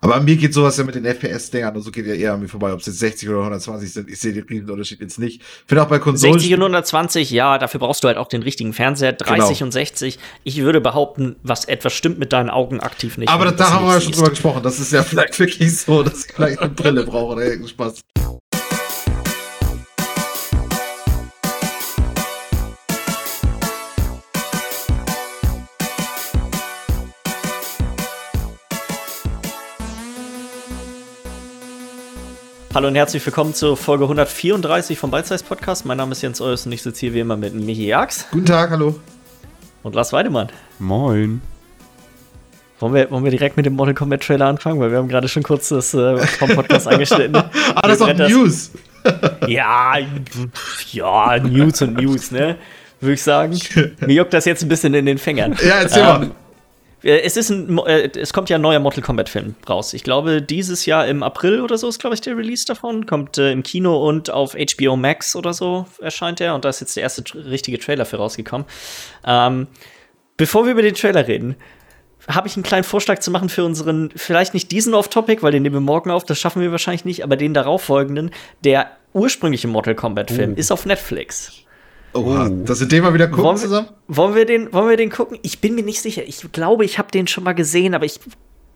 Aber an mir geht sowas ja mit den FPS-Dingern und so geht ja eher an mir vorbei, ob es jetzt 60 oder 120 sind. Ich sehe den Riesenunterschied jetzt nicht. Finde auch bei Konsolen. 60 und 120, ja, dafür brauchst du halt auch den richtigen Fernseher. 30 genau. und 60. Ich würde behaupten, was etwas stimmt mit deinen Augen aktiv nicht. Aber da haben wir ja schon drüber gesprochen. Das ist ja vielleicht wirklich so, dass ich vielleicht eine Brille brauche oder irgendeinen Spaß. Hallo und herzlich willkommen zur Folge 134 vom Size Podcast. Mein Name ist Jens Eus und ich sitze hier wie immer mit Michi Jax. Guten Tag, hallo. Und Lars Weidemann. Moin. Wollen wir, wollen wir direkt mit dem Mortal Kombat Trailer anfangen? Weil wir haben gerade schon kurz das äh, vom Podcast angeschnitten. ah, das ist doch News. ja, ja, News und News, ne? Würde ich sagen. Mir juckt das jetzt ein bisschen in den Fingern. Ja, erzähl ähm, mal. Äh, es, ist ein, äh, es kommt ja ein neuer Mortal Kombat-Film raus. Ich glaube, dieses Jahr im April oder so ist, glaube ich, der Release davon. Kommt äh, im Kino und auf HBO Max oder so erscheint er. Und da ist jetzt der erste richtige Trailer für rausgekommen. Ähm, bevor wir über den Trailer reden, habe ich einen kleinen Vorschlag zu machen für unseren, vielleicht nicht diesen Off-Topic, weil den nehmen wir morgen auf, das schaffen wir wahrscheinlich nicht, aber den darauffolgenden. Der ursprüngliche Mortal Kombat-Film uh. ist auf Netflix. Oha, oh. dass wir den mal wieder gucken wollen, zusammen? Wollen wir, den, wollen wir den gucken? Ich bin mir nicht sicher. Ich glaube, ich habe den schon mal gesehen, aber ich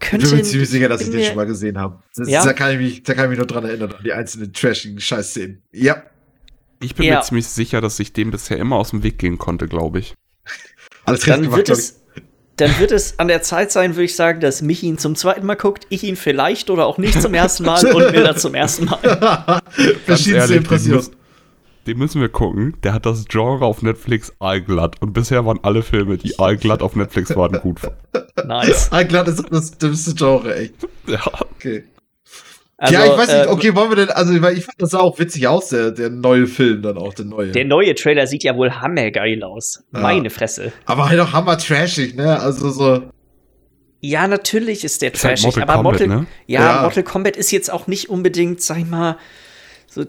könnte. Ich bin mir ziemlich sicher, dass ich den schon mal gesehen habe. Ja? Da, kann ich mich, da kann ich mich nur dran erinnern, an die einzelnen trashigen Scheißszenen. Ja. Ich bin ja. mir ziemlich sicher, dass ich dem bisher immer aus dem Weg gehen konnte, glaube ich. Alles dann gemacht, wird es, dann wird es an der Zeit sein, würde ich sagen, dass Michi ihn zum zweiten Mal guckt, ich ihn vielleicht oder auch nicht zum ersten Mal und Miller zum ersten Mal. Verschiedenste Impressionen den müssen wir gucken. Der hat das Genre auf Netflix allglatt. Und bisher waren alle Filme, die allglatt auf Netflix waren, gut. Nice. allglatt ist das dümmste Genre, echt. Ja. Okay. Also, ja, ich weiß nicht, ähm, okay, wollen wir denn, also ich fand das sah auch witzig aus, der, der neue Film dann auch, der neue. Der neue Trailer sieht ja wohl hammergeil aus. Ja. Meine Fresse. Aber halt auch hammer trashig, ne? Also so. Ja, natürlich ist der trashig, ist halt Mortal aber Kombat, Mortal, ne? ja, ja, Mortal Kombat ist jetzt auch nicht unbedingt, sag ich mal, so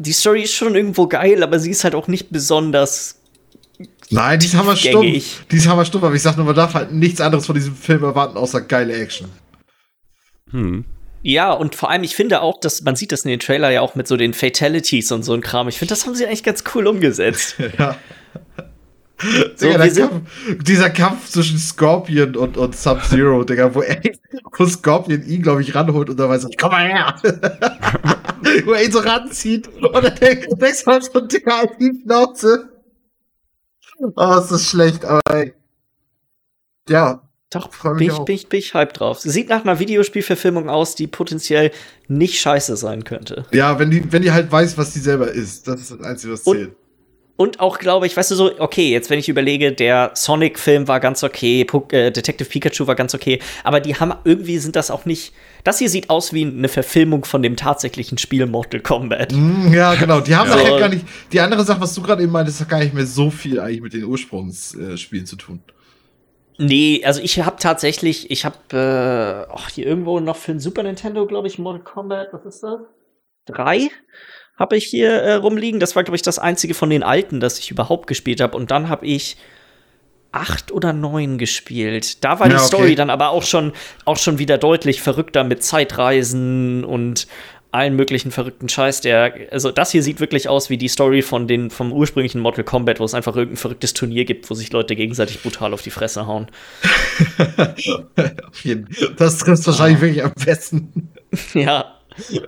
die Story ist schon irgendwo geil, aber sie ist halt auch nicht besonders. Nein, die ist hammerstumm. Die ist hammerstumm, aber ich sag nur, man darf halt nichts anderes von diesem Film erwarten, außer geile Action. Hm. Ja, und vor allem, ich finde auch, dass man sieht das in den Trailer ja auch mit so den Fatalities und so ein Kram. Ich finde, das haben sie eigentlich ganz cool umgesetzt. ja. So, Digga, Kampf, dieser Kampf zwischen Scorpion und, und Sub-Zero, Digga, wo, er, wo Scorpion ihn, glaube ich, ranholt und dann weiß er, komm mal her. wo er ihn so ranzieht und dann denkt er so, Digga, halt die Schnauze. Oh, ist das schlecht, aber ey. Ja. Doch, bin ich, bin, ich, bin ich hype drauf. Sieht nach einer Videospielverfilmung aus, die potenziell nicht scheiße sein könnte. Ja, wenn die, wenn die halt weiß, was die selber ist. Das ist das Einzige, was zählt. Und auch, glaube ich, weißt du so, okay, jetzt wenn ich überlege, der Sonic-Film war ganz okay, P äh, Detective Pikachu war ganz okay, aber die haben irgendwie sind das auch nicht. Das hier sieht aus wie eine Verfilmung von dem tatsächlichen Spiel Mortal Kombat. Mm, ja, genau. Die haben nachher gar nicht. Die andere Sache, was du gerade eben meintest, hat gar nicht mehr so viel eigentlich mit den Ursprungsspielen zu tun. Nee, also ich habe tatsächlich, ich habe äh, hier irgendwo noch für den Super Nintendo, glaube ich, Mortal Kombat, was ist das? Drei habe ich hier äh, rumliegen. Das war, glaube ich, das einzige von den alten, das ich überhaupt gespielt habe. Und dann habe ich acht oder neun gespielt. Da war ja, die Story okay. dann aber auch schon, auch schon wieder deutlich verrückter mit Zeitreisen und allen möglichen verrückten Scheiß. Der, also das hier sieht wirklich aus wie die Story von den, vom ursprünglichen Mortal Kombat, wo es einfach irgendein verrücktes Turnier gibt, wo sich Leute gegenseitig brutal auf die Fresse hauen. das trifft wahrscheinlich ah. wirklich am besten. ja,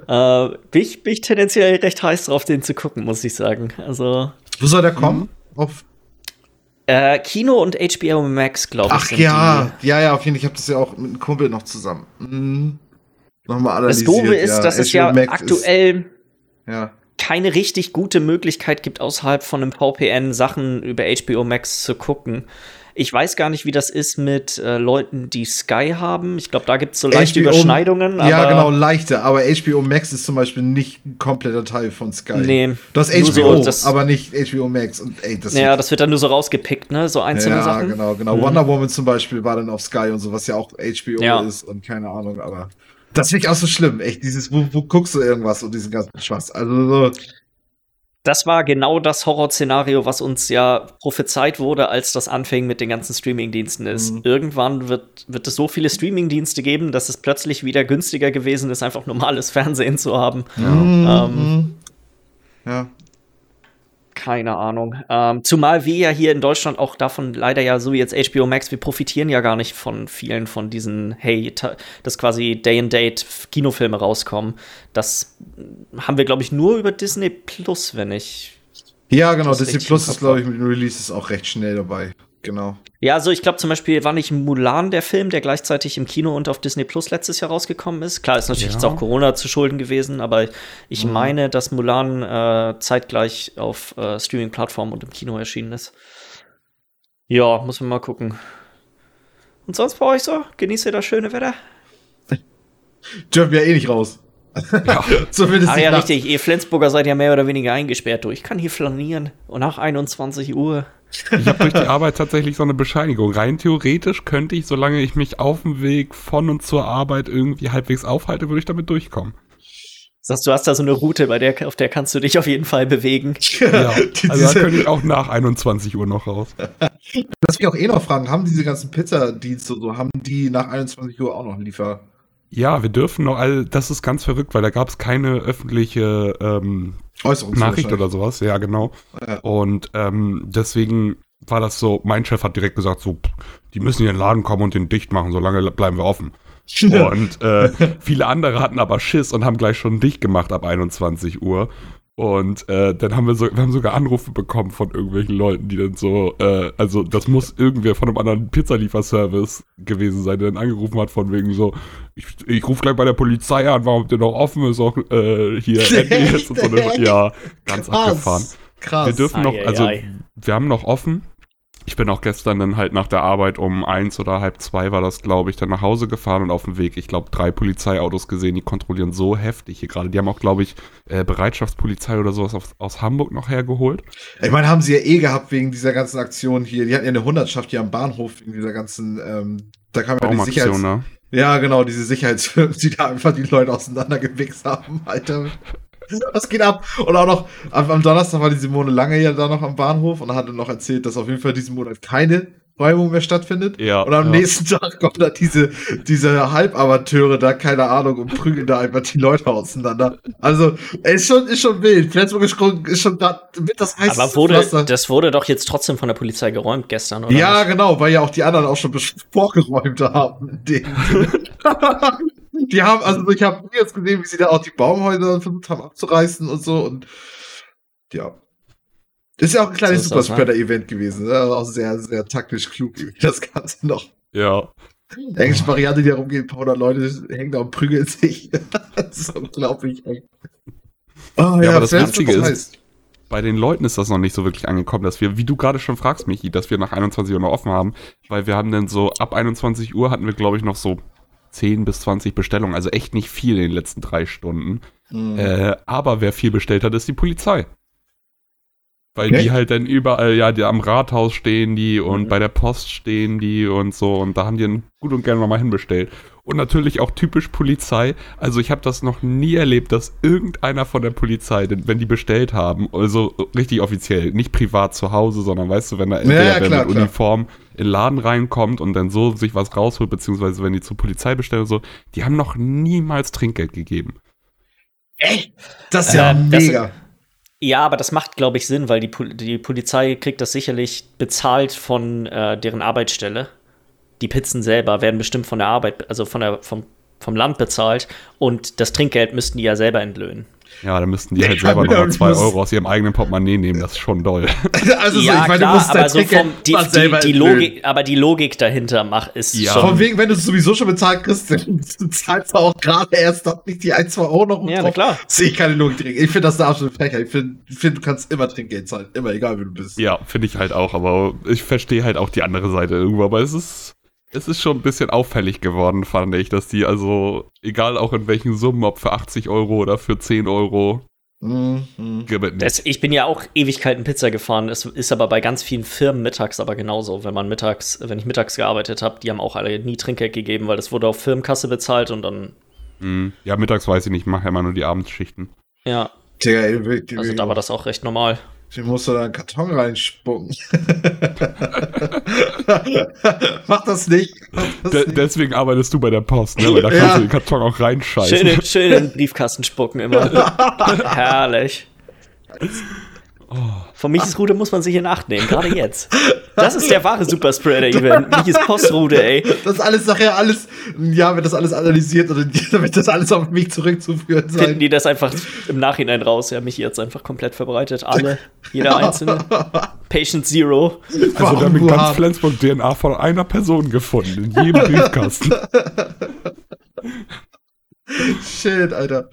äh, bin, ich, bin ich tendenziell recht heiß drauf, den zu gucken, muss ich sagen. Also. Wo soll der kommen? Mhm. Auf äh, Kino und HBO Max, glaube ich. Ach ja, die. ja, ja, auf jeden Fall. Ich habe das ja auch mit einem Kumpel noch zusammen. Mhm. Nochmal analysiert. Das Doofe ist, ja, dass HBO es ja Max aktuell ist, ja. keine richtig gute Möglichkeit gibt, außerhalb von einem VPN Sachen über HBO Max zu gucken. Ich weiß gar nicht, wie das ist mit äh, Leuten, die Sky haben. Ich glaube, da gibt es so leichte HBO, Überschneidungen. ja, genau, leichte. Aber HBO Max ist zum Beispiel nicht ein kompletter Teil von Sky. Nee. Du hast HBO, so, aber nicht HBO Max. Und, ey, das ja, das wird dann nur so rausgepickt, ne? So einzelne ja, Sachen. Ja, genau, genau. Mhm. Wonder Woman zum Beispiel war dann auf Sky und so, was ja auch HBO ja. ist und keine Ahnung, aber. Das finde ich auch so schlimm, echt. Dieses, wo, wo guckst du irgendwas und diesen ganzen Spaß. Also so. Das war genau das Horrorszenario, was uns ja prophezeit wurde, als das anfing mit den ganzen Streamingdiensten ist. Mhm. Irgendwann wird, wird es so viele Streamingdienste geben, dass es plötzlich wieder günstiger gewesen ist, einfach normales Fernsehen zu haben. Ja. Ähm, mhm. ja keine Ahnung. Ähm, zumal wir ja hier in Deutschland auch davon leider ja so wie jetzt HBO Max, wir profitieren ja gar nicht von vielen von diesen, hey, dass quasi Day and Date Kinofilme rauskommen. Das haben wir, glaube ich, nur über Disney Plus, wenn ich. Ja, genau. Disney Plus ist, glaube ich, mit den Releases auch recht schnell dabei genau. Ja, also ich glaube zum Beispiel war nicht Mulan der Film, der gleichzeitig im Kino und auf Disney Plus letztes Jahr rausgekommen ist. Klar, ist natürlich ja. jetzt auch Corona zu Schulden gewesen, aber ich mhm. meine, dass Mulan äh, zeitgleich auf äh, Streaming-Plattformen und im Kino erschienen ist. Ja, muss man mal gucken. Und sonst bei euch so? Genießt ihr das schöne Wetter? Dürfen wir eh nicht raus. Ja. Zumindest ah ja, richtig. Ihr Flensburger seid ja mehr oder weniger eingesperrt. Du, ich kann hier flanieren. Und nach 21 Uhr. Ich habe durch die Arbeit tatsächlich so eine Bescheinigung. Rein theoretisch könnte ich, solange ich mich auf dem Weg von und zur Arbeit irgendwie halbwegs aufhalte, würde ich damit durchkommen. Sagst du, hast da so eine Route, bei der, auf der kannst du dich auf jeden Fall bewegen. Ja, also da könnte ich auch nach 21 Uhr noch raus. Das will ich auch eh noch fragen, haben diese ganzen Pizzadienste so, haben die nach 21 Uhr auch noch Liefer? Ja, wir dürfen noch, also das ist ganz verrückt, weil da gab es keine öffentliche ähm, Nachricht oder sowas. Ja, genau. Ja. Und ähm, deswegen war das so, mein Chef hat direkt gesagt, so, die müssen in den Laden kommen und den dicht machen, solange bleiben wir offen. Und äh, viele andere hatten aber Schiss und haben gleich schon dicht gemacht ab 21 Uhr. Und äh, dann haben wir so, wir haben sogar Anrufe bekommen von irgendwelchen Leuten, die dann so, äh, also das muss irgendwer von einem anderen Pizzalieferservice gewesen sein, der dann angerufen hat von wegen so, ich, ich rufe gleich bei der Polizei an, warum der noch offen ist, auch äh, hier jetzt und so eine, ja, ganz Krass. abgefahren. Krass. Wir dürfen noch, also wir haben noch offen, ich bin auch gestern dann halt nach der Arbeit um eins oder halb zwei war das, glaube ich, dann nach Hause gefahren und auf dem Weg, ich glaube, drei Polizeiautos gesehen, die kontrollieren so heftig hier gerade. Die haben auch, glaube ich, äh, Bereitschaftspolizei oder sowas aus, aus Hamburg noch hergeholt. Ich meine, haben sie ja eh gehabt wegen dieser ganzen Aktion hier. Die hatten ja eine Hundertschaft hier am Bahnhof wegen dieser ganzen, ähm, da kam ja die Sicherheits... Ne? Ja, genau, diese Sicherheitsfirmen, die da einfach die Leute auseinandergewichst haben, Alter. Was geht ab? Und auch noch, am, Donnerstag war die Simone Lange ja da noch am Bahnhof und hat dann noch erzählt, dass auf jeden Fall diesen Monat keine Räumung mehr stattfindet. Ja, und am ja. nächsten Tag kommen da diese, diese Halbamateure da, keine Ahnung, und prügeln da einfach die Leute auseinander. Also, ist schon, ist schon wild. Flensburg ist schon, da mit das heißt. Aber wurde, das wurde doch jetzt trotzdem von der Polizei geräumt gestern, oder? Ja, nicht? genau, weil ja auch die anderen auch schon vorgeräumt haben. Die haben, also ich habe jetzt gesehen, wie sie da auch die Baumhäuser versucht haben abzureißen und so und ja. Das ist ja auch ein kleines so Superspreader-Event gewesen. Ne? Auch sehr, sehr taktisch klug, das Ganze noch. Ja. Die englische Variante, die herumgeht, ein paar hundert Leute hängen da und prügeln sich. das ist unglaublich. Oh, ja, ja, aber das Witzige ist, heißt. bei den Leuten ist das noch nicht so wirklich angekommen, dass wir, wie du gerade schon fragst, Michi, dass wir nach 21 Uhr noch offen haben, weil wir haben dann so, ab 21 Uhr hatten wir, glaube ich, noch so 10 bis 20 Bestellungen, also echt nicht viel in den letzten drei Stunden. Mhm. Äh, aber wer viel bestellt hat, ist die Polizei. Weil okay. die halt dann überall, ja, die am Rathaus stehen die und mhm. bei der Post stehen die und so und da haben die dann gut und gerne nochmal hinbestellt. Und natürlich auch typisch Polizei. Also ich habe das noch nie erlebt, dass irgendeiner von der Polizei, wenn die bestellt haben, also richtig offiziell, nicht privat zu Hause, sondern weißt du, wenn da entweder ja, klar, mit Uniform in den Laden reinkommt und dann so sich was rausholt, beziehungsweise wenn die zur Polizei bestellen und so, die haben noch niemals Trinkgeld gegeben. Echt? Das ist ja äh, mega. Das, ja, aber das macht, glaube ich, Sinn, weil die, Pol die Polizei kriegt das sicherlich bezahlt von äh, deren Arbeitsstelle. Die Pizzen selber werden bestimmt von der Arbeit, also von der, vom, vom Land bezahlt und das Trinkgeld müssten die ja selber entlöhnen. Ja, dann müssten die halt selber nochmal zwei Euro aus ihrem eigenen Portemonnaie nehmen. Das ist schon doll. Also so, ja, ich meine, klar, du musst aber, so vom, die, die, die Logik, aber die Logik dahinter macht ist ja. schon. Von wegen, wenn du es sowieso schon bezahlt kriegst, dann zahlst du auch gerade erst noch nicht die 1, 2 Euro noch. Ja, na klar. Sehe ich keine Logik drin. Ich finde das eine absolute Frechheit. Ich finde, find, du kannst immer Trinkgeld zahlen. Immer, egal wie du bist. Ja, finde ich halt auch. Aber ich verstehe halt auch die andere Seite irgendwo. Aber es ist es ist schon ein bisschen auffällig geworden, fand ich, dass die also, egal auch in welchen Summen, ob für 80 Euro oder für 10 Euro, Mhm. Das, ich bin ja auch Ewigkeiten Pizza gefahren. Es ist aber bei ganz vielen Firmen mittags aber genauso. Wenn man mittags, wenn ich mittags gearbeitet habe, die haben auch alle nie Trinkgeld gegeben, weil das wurde auf Firmenkasse bezahlt und dann. Mhm. Ja, mittags weiß ich nicht, ich mache ja immer nur die Abendschichten. Ja. Also da war das auch recht normal. Den musst du da einen Karton reinspucken. Mach das nicht. Mach das De nicht. Deswegen arbeitest du bei der Post, ne? Weil da kannst ja. du den Karton auch reinscheißen. Schön, schön in den Briefkasten spucken immer. Herrlich. Oh. Von Michis Route muss man sich in Acht nehmen, gerade jetzt. Das ist der wahre Superspreader-Event. Michis Postroute, ey. Das ist alles nachher alles, ja, wird das alles analysiert dann wird das alles auf mich zurückzuführen sein. Finden die das einfach im Nachhinein raus? Ja, Michi hat es einfach komplett verbreitet. Alle, jeder einzelne. Patient Zero. Also wir haben ganz Flensburg DNA von einer Person gefunden, in jedem Briefkasten. Shit, Alter.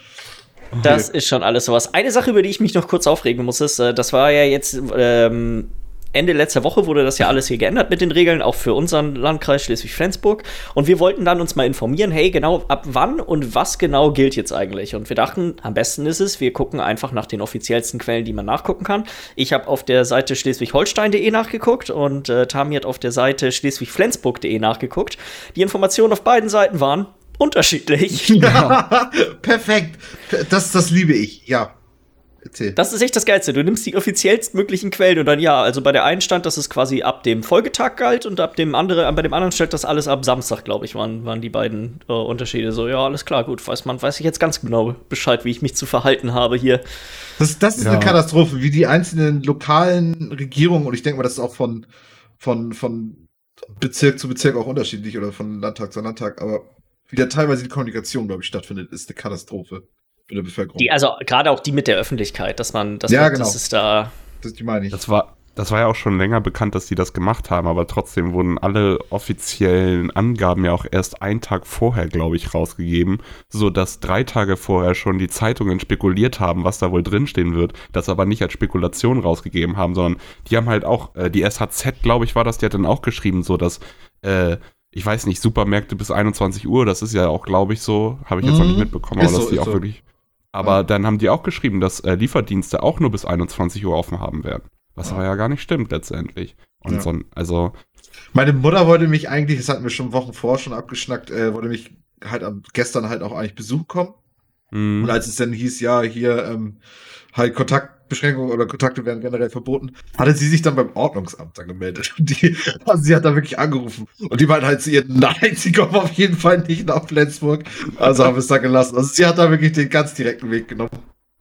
Das ist schon alles sowas. Eine Sache, über die ich mich noch kurz aufregen muss, ist, äh, das war ja jetzt ähm, Ende letzter Woche wurde das ja alles hier geändert mit den Regeln, auch für unseren Landkreis Schleswig-Flensburg. Und wir wollten dann uns mal informieren, hey, genau, ab wann und was genau gilt jetzt eigentlich? Und wir dachten, am besten ist es, wir gucken einfach nach den offiziellsten Quellen, die man nachgucken kann. Ich habe auf der Seite schleswig-holstein.de nachgeguckt und äh, Tami hat auf der Seite schleswig-flensburg.de nachgeguckt. Die Informationen auf beiden Seiten waren, unterschiedlich. Ja, perfekt. Das, das liebe ich, ja. Erzähl. Das ist echt das Geilste. Du nimmst die offiziellst möglichen Quellen und dann ja, also bei der einen stand, dass es quasi ab dem Folgetag galt und ab dem andere, bei dem anderen stellt das alles ab Samstag, glaube ich, waren, waren die beiden äh, Unterschiede. So, ja, alles klar, gut, weiß man, weiß ich jetzt ganz genau Bescheid, wie ich mich zu verhalten habe hier. Das, das ist ja. eine Katastrophe, wie die einzelnen lokalen Regierungen, und ich denke mal, das ist auch von, von, von Bezirk zu Bezirk auch unterschiedlich oder von Landtag zu Landtag, aber wie da teilweise die Kommunikation, glaube ich, stattfindet, ist eine Katastrophe für die Bevölkerung. Die, also gerade auch die mit der Öffentlichkeit, dass man, dass ja, man, genau. das ist da. Das, die meine ich. Das war, das war ja auch schon länger bekannt, dass die das gemacht haben, aber trotzdem wurden alle offiziellen Angaben ja auch erst einen Tag vorher, glaube ich, rausgegeben, sodass drei Tage vorher schon die Zeitungen spekuliert haben, was da wohl drinstehen wird, das aber nicht als Spekulation rausgegeben haben, sondern die haben halt auch, äh, die SHZ, glaube ich, war das, die hat dann auch geschrieben, so dass äh, ich weiß nicht, Supermärkte bis 21 Uhr, das ist ja auch, glaube ich, so, habe ich jetzt mhm. noch nicht mhm. mitbekommen, aber so, dass die auch so. wirklich. Aber ja. dann haben die auch geschrieben, dass äh, Lieferdienste auch nur bis 21 Uhr offen haben werden. Was ja. aber ja gar nicht stimmt letztendlich. Und ja. so, also. Meine Mutter wollte mich eigentlich, das hatten wir schon Wochen vorher schon abgeschnackt, äh, wollte mich halt am, gestern halt auch eigentlich Besuch kommen. Mhm. Und als es dann hieß, ja, hier ähm, halt Kontaktbeschränkungen oder Kontakte werden generell verboten, hatte sie sich dann beim Ordnungsamt dann gemeldet. Und die, also sie hat da wirklich angerufen. Und die meinte halt zu ihr, nein, sie kommen auf jeden Fall nicht nach Flensburg. Also haben wir es da gelassen. Also sie hat da wirklich den ganz direkten Weg genommen.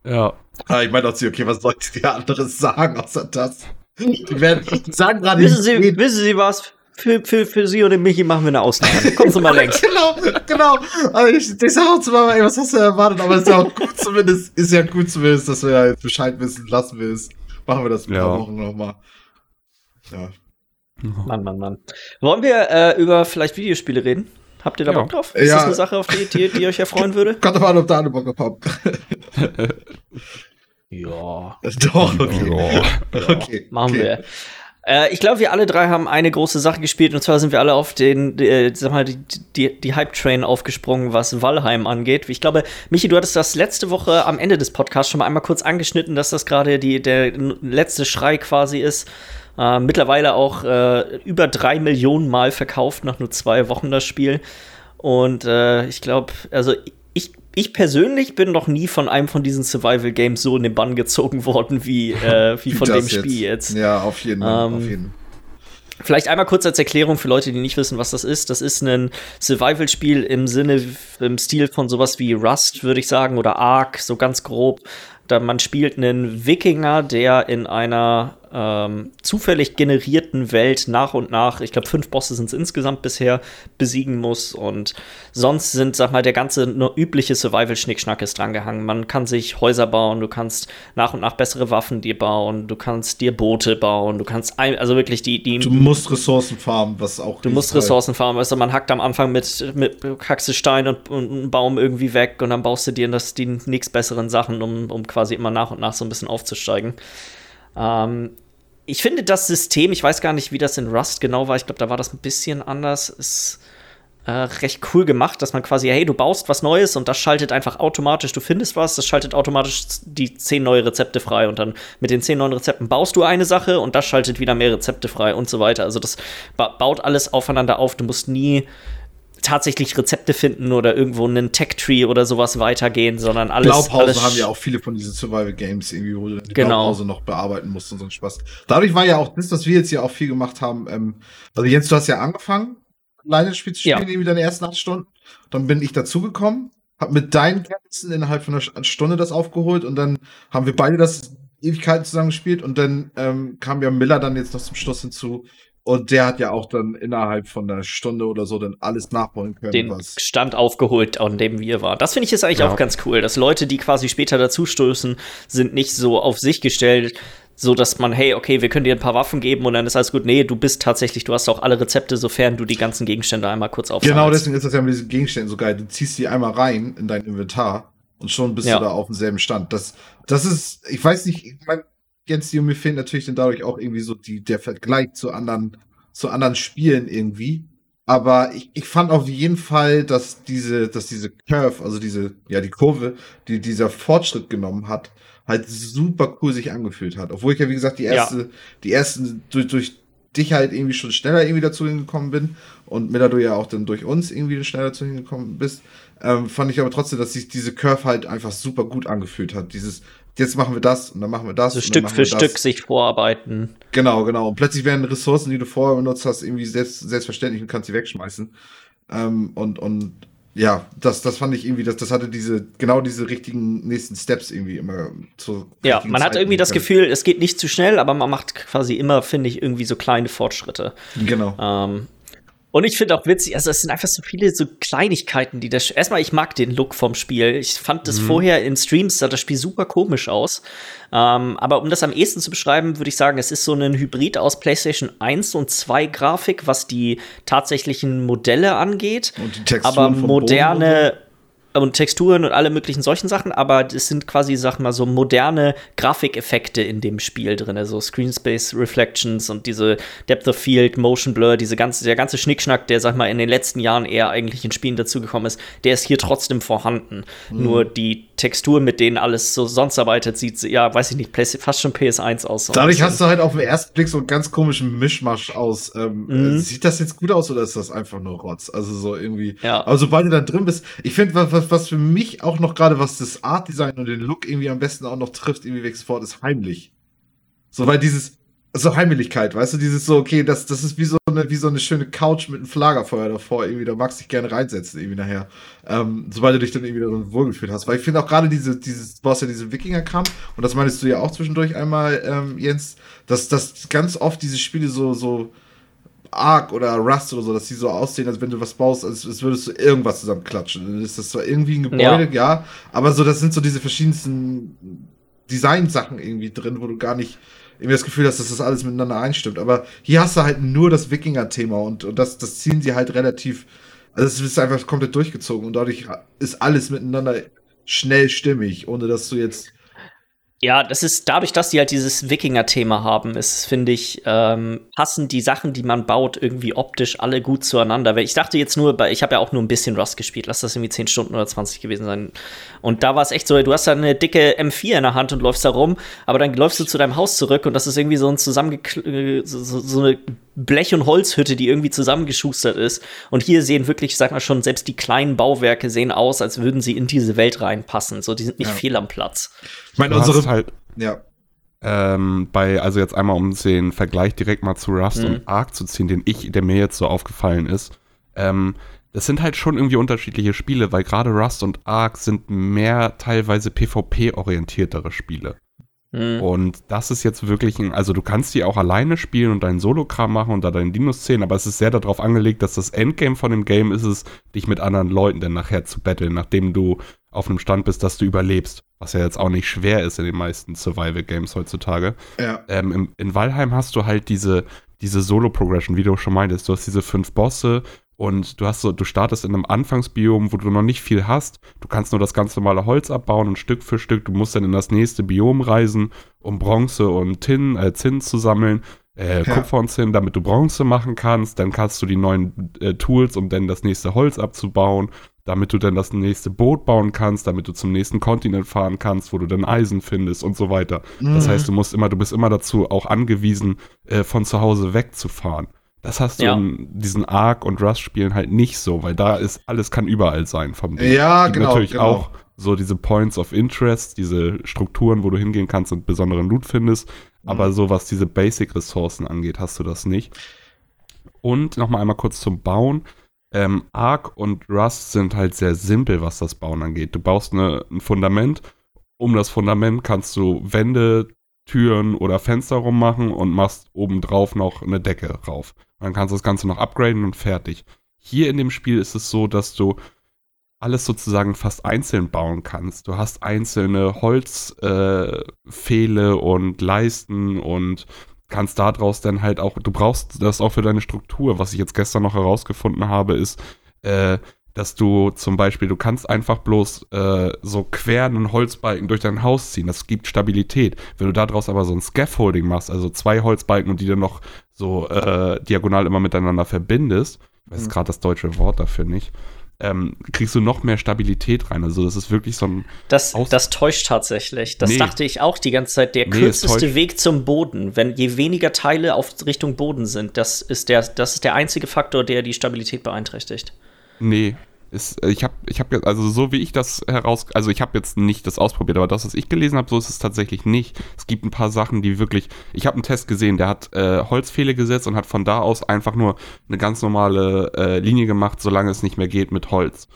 Ja. Aber ich meine auch sie, okay, was soll ich dir anderes sagen außer das? Die werden, die sagen gerade wissen Sie, wissen Sie was? Für, für, für sie und den Michi machen wir eine Ausnahme. Kommen Sie mal längs. genau, genau. Also ich, ich sag auch zu Mama, ey, was hast du erwartet? Aber es ist ja auch gut zumindest, ist ja gut zumindest, dass wir ja jetzt Bescheid wissen, lassen wir es. Machen wir das ein paar Wochen nochmal. Ja. Mann, Mann, Mann. Wollen wir äh, über vielleicht Videospiele reden? Habt ihr da ja. Bock drauf? Ist ja. das eine Sache, auf die, die, die euch erfreuen würde? Kommt doch mal, ob da eine Bock drauf ja. Doch, okay. Ja. okay. Machen okay. wir. Äh, ich glaube, wir alle drei haben eine große Sache gespielt und zwar sind wir alle auf den, äh, sag mal, die, die, die Hype-Train aufgesprungen, was Valheim angeht. Ich glaube, Michi, du hattest das letzte Woche am Ende des Podcasts schon mal einmal kurz angeschnitten, dass das gerade der letzte Schrei quasi ist. Äh, mittlerweile auch äh, über drei Millionen Mal verkauft nach nur zwei Wochen das Spiel. Und äh, ich glaube, also ich persönlich bin noch nie von einem von diesen Survival Games so in den Bann gezogen worden wie, äh, wie von dem Spiel jetzt. Ja, auf jeden Fall. Ähm, auf jeden. Vielleicht einmal kurz als Erklärung für Leute, die nicht wissen, was das ist. Das ist ein Survival-Spiel im Sinne, im Stil von sowas wie Rust, würde ich sagen, oder Ark, so ganz grob. Da man spielt einen Wikinger, der in einer ähm, zufällig generierten Welt nach und nach, ich glaube, fünf Bosse sind es insgesamt bisher, besiegen muss. Und sonst sind, sag mal, der ganze nur übliche Survival-Schnickschnack ist drangehangen. Man kann sich Häuser bauen, du kannst nach und nach bessere Waffen dir bauen, du kannst dir Boote bauen, du kannst, ein, also wirklich die, die. Du musst Ressourcen farmen, was auch. Du musst Ressourcen farmen, also man hackt am Anfang mit, mit hackst du Stein und, und einen Baum irgendwie weg und dann baust du dir das, die besseren Sachen, um, um quasi immer nach und nach so ein bisschen aufzusteigen. Ähm, ich finde das System, ich weiß gar nicht, wie das in Rust genau war, ich glaube, da war das ein bisschen anders, ist äh, recht cool gemacht, dass man quasi, hey, du baust was Neues und das schaltet einfach automatisch, du findest was, das schaltet automatisch die zehn neue Rezepte frei und dann mit den zehn neuen Rezepten baust du eine Sache und das schaltet wieder mehr Rezepte frei und so weiter. Also das ba baut alles aufeinander auf, du musst nie tatsächlich Rezepte finden oder irgendwo einen Tech-Tree oder sowas weitergehen, sondern alles. Blaupause alles haben ja auch viele von diesen Survival-Games irgendwie, wo du die genau. Blaupause noch bearbeiten musst und so ein Spaß. Dadurch war ja auch das, was wir jetzt ja auch viel gemacht haben. Ähm, also Jens, du hast ja angefangen, alleine Spiel zu spielen, ja. irgendwie deine ersten acht Stunden. Dann bin ich dazugekommen, hab mit deinen Kenntnissen innerhalb von einer Stunde das aufgeholt und dann haben wir beide das Ewigkeiten zusammen gespielt und dann ähm, kam ja Miller dann jetzt noch zum Schluss hinzu, und der hat ja auch dann innerhalb von einer Stunde oder so dann alles nachholen können. Den was Stand aufgeholt, an dem wir waren. Das finde ich jetzt eigentlich ja. auch ganz cool, dass Leute, die quasi später dazustoßen, sind nicht so auf sich gestellt, so dass man, hey, okay, wir können dir ein paar Waffen geben und dann ist alles gut. Nee, du bist tatsächlich, du hast auch alle Rezepte, sofern du die ganzen Gegenstände einmal kurz aufsammelst. Genau, deswegen ist das ja mit diesen Gegenständen so geil. Du ziehst die einmal rein in dein Inventar und schon bist ja. du da auf demselben Stand. Das, das ist, ich weiß nicht, ich mein, Die mir fehlt natürlich dann dadurch auch irgendwie so die, der Vergleich zu anderen, zu anderen Spielen irgendwie. Aber ich, ich fand auf jeden Fall, dass diese, dass diese Curve, also diese, ja, die Kurve, die dieser Fortschritt genommen hat, halt super cool sich angefühlt hat. Obwohl ich ja, wie gesagt, die erste, ja. die ersten durch, durch dich halt irgendwie schon schneller irgendwie dazu hingekommen bin und Miller du ja auch dann durch uns irgendwie schneller dazu hingekommen bist, ähm, fand ich aber trotzdem, dass sich diese Curve halt einfach super gut angefühlt hat. Dieses, jetzt machen wir das und dann machen wir das. So Stück für Stück sich vorarbeiten. Genau, genau. Und plötzlich werden Ressourcen, die du vorher benutzt hast, irgendwie selbst, selbstverständlich und kannst sie wegschmeißen. Ähm, und, und ja, das, das fand ich irgendwie, das, das hatte diese, genau diese richtigen nächsten Steps irgendwie immer zu. Ja, man hat irgendwie das Gefühl, es geht nicht zu schnell, aber man macht quasi immer, finde ich, irgendwie so kleine Fortschritte. Genau. Ähm, und ich finde auch witzig, also es sind einfach so viele so Kleinigkeiten, die das. Erstmal, ich mag den Look vom Spiel. Ich fand das mhm. vorher in Streams, sah das Spiel super komisch aus. Ähm, aber um das am ehesten zu beschreiben, würde ich sagen, es ist so ein Hybrid aus PlayStation 1 und 2 Grafik, was die tatsächlichen Modelle angeht. Und die Texturen aber moderne und Texturen und alle möglichen solchen Sachen, aber es sind quasi, sag mal, so moderne Grafikeffekte in dem Spiel drin, so also Screen Space Reflections und diese Depth of Field, Motion Blur, diese ganze, der ganze Schnickschnack, der, sag mal, in den letzten Jahren eher eigentlich in Spielen dazugekommen ist, der ist hier trotzdem vorhanden. Mhm. Nur die Textur, mit denen alles so sonst arbeitet, sieht, ja, weiß ich nicht, fast schon PS1 aus. So Dadurch hast du halt auf den ersten Blick so einen ganz komischen Mischmasch aus. Ähm, mhm. Sieht das jetzt gut aus oder ist das einfach nur Rotz? Also so irgendwie. Ja. Aber sobald du dann drin bist, ich finde, was, was für mich auch noch gerade, was das Art Design und den Look irgendwie am besten auch noch trifft, irgendwie wächst fort, ist heimlich. So, weil dieses, so Heimlichkeit, weißt du, dieses so, okay, das, das ist wie so eine, wie so eine schöne Couch mit einem Flagerfeuer davor, irgendwie, da magst du dich gerne reinsetzen, irgendwie nachher. Ähm, sobald du dich dann irgendwie darin wohlgefühlt hast. Weil ich finde auch gerade diese, dieses, du hast ja diese Wikinger-Kampf, und das meinst du ja auch zwischendurch einmal, ähm, Jens, dass, dass ganz oft diese Spiele so, so, Ark oder Rust oder so, dass die so aussehen, als wenn du was baust, als, als würdest du irgendwas zusammenklatschen. Dann ist das zwar irgendwie ein Gebäude, ja. ja, aber so, das sind so diese verschiedensten Design-Sachen irgendwie drin, wo du gar nicht irgendwie das Gefühl hast, dass das alles miteinander einstimmt. Aber hier hast du halt nur das Wikinger-Thema und, und das, das ziehen sie halt relativ, also es ist einfach komplett durchgezogen und dadurch ist alles miteinander schnell stimmig, ohne dass du jetzt ja, das ist dadurch, dass die halt dieses Wikinger-Thema haben, ist, finde ich, ähm, passen die Sachen, die man baut, irgendwie optisch alle gut zueinander. Weil ich dachte jetzt nur, ich habe ja auch nur ein bisschen Rust gespielt, lass das irgendwie 10 Stunden oder 20 gewesen sein. Und da war es echt so, du hast da eine dicke M4 in der Hand und läufst da rum, aber dann läufst du zu deinem Haus zurück und das ist irgendwie so ein zusammenge so, so, so eine Blech- und Holzhütte, die irgendwie zusammengeschustert ist. Und hier sehen wirklich, sag mal schon, selbst die kleinen Bauwerke sehen aus, als würden sie in diese Welt reinpassen. So, die sind nicht ja. fehl am Platz. Ich meine, unsere. Halt, ja. Ähm, bei, also jetzt einmal um den Vergleich direkt mal zu Rust mhm. und Ark zu ziehen, den ich, der mir jetzt so aufgefallen ist. Ähm, das sind halt schon irgendwie unterschiedliche Spiele, weil gerade Rust und Ark sind mehr teilweise PvP-orientiertere Spiele. Mhm. Und das ist jetzt wirklich ein, also du kannst die auch alleine spielen und deinen Solo-Kram machen und da deinen Dino-Szenen, aber es ist sehr darauf angelegt, dass das Endgame von dem Game ist es, dich mit anderen Leuten dann nachher zu battlen, nachdem du auf einem Stand bist, dass du überlebst. Was ja jetzt auch nicht schwer ist in den meisten Survival-Games heutzutage. Ja. Ähm, im, in Valheim hast du halt diese, diese Solo-Progression, wie du schon meintest. Du hast diese fünf Bosse und du hast so, du startest in einem Anfangsbiom, wo du noch nicht viel hast. Du kannst nur das ganz normale Holz abbauen und Stück für Stück. Du musst dann in das nächste Biom reisen, um Bronze und Tin, äh, Zinn zu sammeln. Äh, ja. Kupfer und Zinn, damit du Bronze machen kannst. Dann kannst du die neuen äh, Tools, um dann das nächste Holz abzubauen, damit du dann das nächste Boot bauen kannst, damit du zum nächsten Kontinent fahren kannst, wo du dann Eisen findest und so weiter. Mhm. Das heißt, du musst immer, du bist immer dazu auch angewiesen, äh, von zu Hause wegzufahren. Das hast du ja. in diesen Arc und Rust-Spielen halt nicht so, weil da ist alles kann überall sein vom Ding. Ja, genau. Natürlich genau. auch so diese Points of Interest, diese Strukturen, wo du hingehen kannst und besonderen Loot findest. Mhm. Aber so was diese Basic-Ressourcen angeht, hast du das nicht. Und nochmal einmal kurz zum Bauen. Ähm, Arc und Rust sind halt sehr simpel, was das Bauen angeht. Du baust eine, ein Fundament. Um das Fundament kannst du Wände, Türen oder Fenster rummachen und machst obendrauf noch eine Decke rauf. dann kannst du das Ganze noch upgraden und fertig. Hier in dem Spiel ist es so, dass du alles sozusagen fast einzeln bauen kannst. Du hast einzelne Holzpfähle äh, und Leisten und kannst daraus dann halt auch, du brauchst das auch für deine Struktur. Was ich jetzt gestern noch herausgefunden habe, ist, äh, dass du zum Beispiel, du kannst einfach bloß äh, so quer einen Holzbalken durch dein Haus ziehen. Das gibt Stabilität. Wenn du daraus aber so ein Scaffolding machst, also zwei Holzbalken und die dann noch so äh, diagonal immer miteinander verbindest, ich weiß mhm. gerade das deutsche Wort dafür nicht, ähm, kriegst du noch mehr Stabilität rein. Also das ist wirklich so ein. Das, das täuscht tatsächlich. Das nee. dachte ich auch die ganze Zeit. Der nee, kürzeste Weg zum Boden, wenn je weniger Teile auf Richtung Boden sind, das ist der, das ist der einzige Faktor, der die Stabilität beeinträchtigt. Nee, ist, äh, ich habe, ich habe also so wie ich das heraus, also ich habe jetzt nicht das ausprobiert, aber das, was ich gelesen habe, so ist es tatsächlich nicht. Es gibt ein paar Sachen, die wirklich, ich habe einen Test gesehen, der hat äh, Holzpfähle gesetzt und hat von da aus einfach nur eine ganz normale äh, Linie gemacht, solange es nicht mehr geht mit Holz,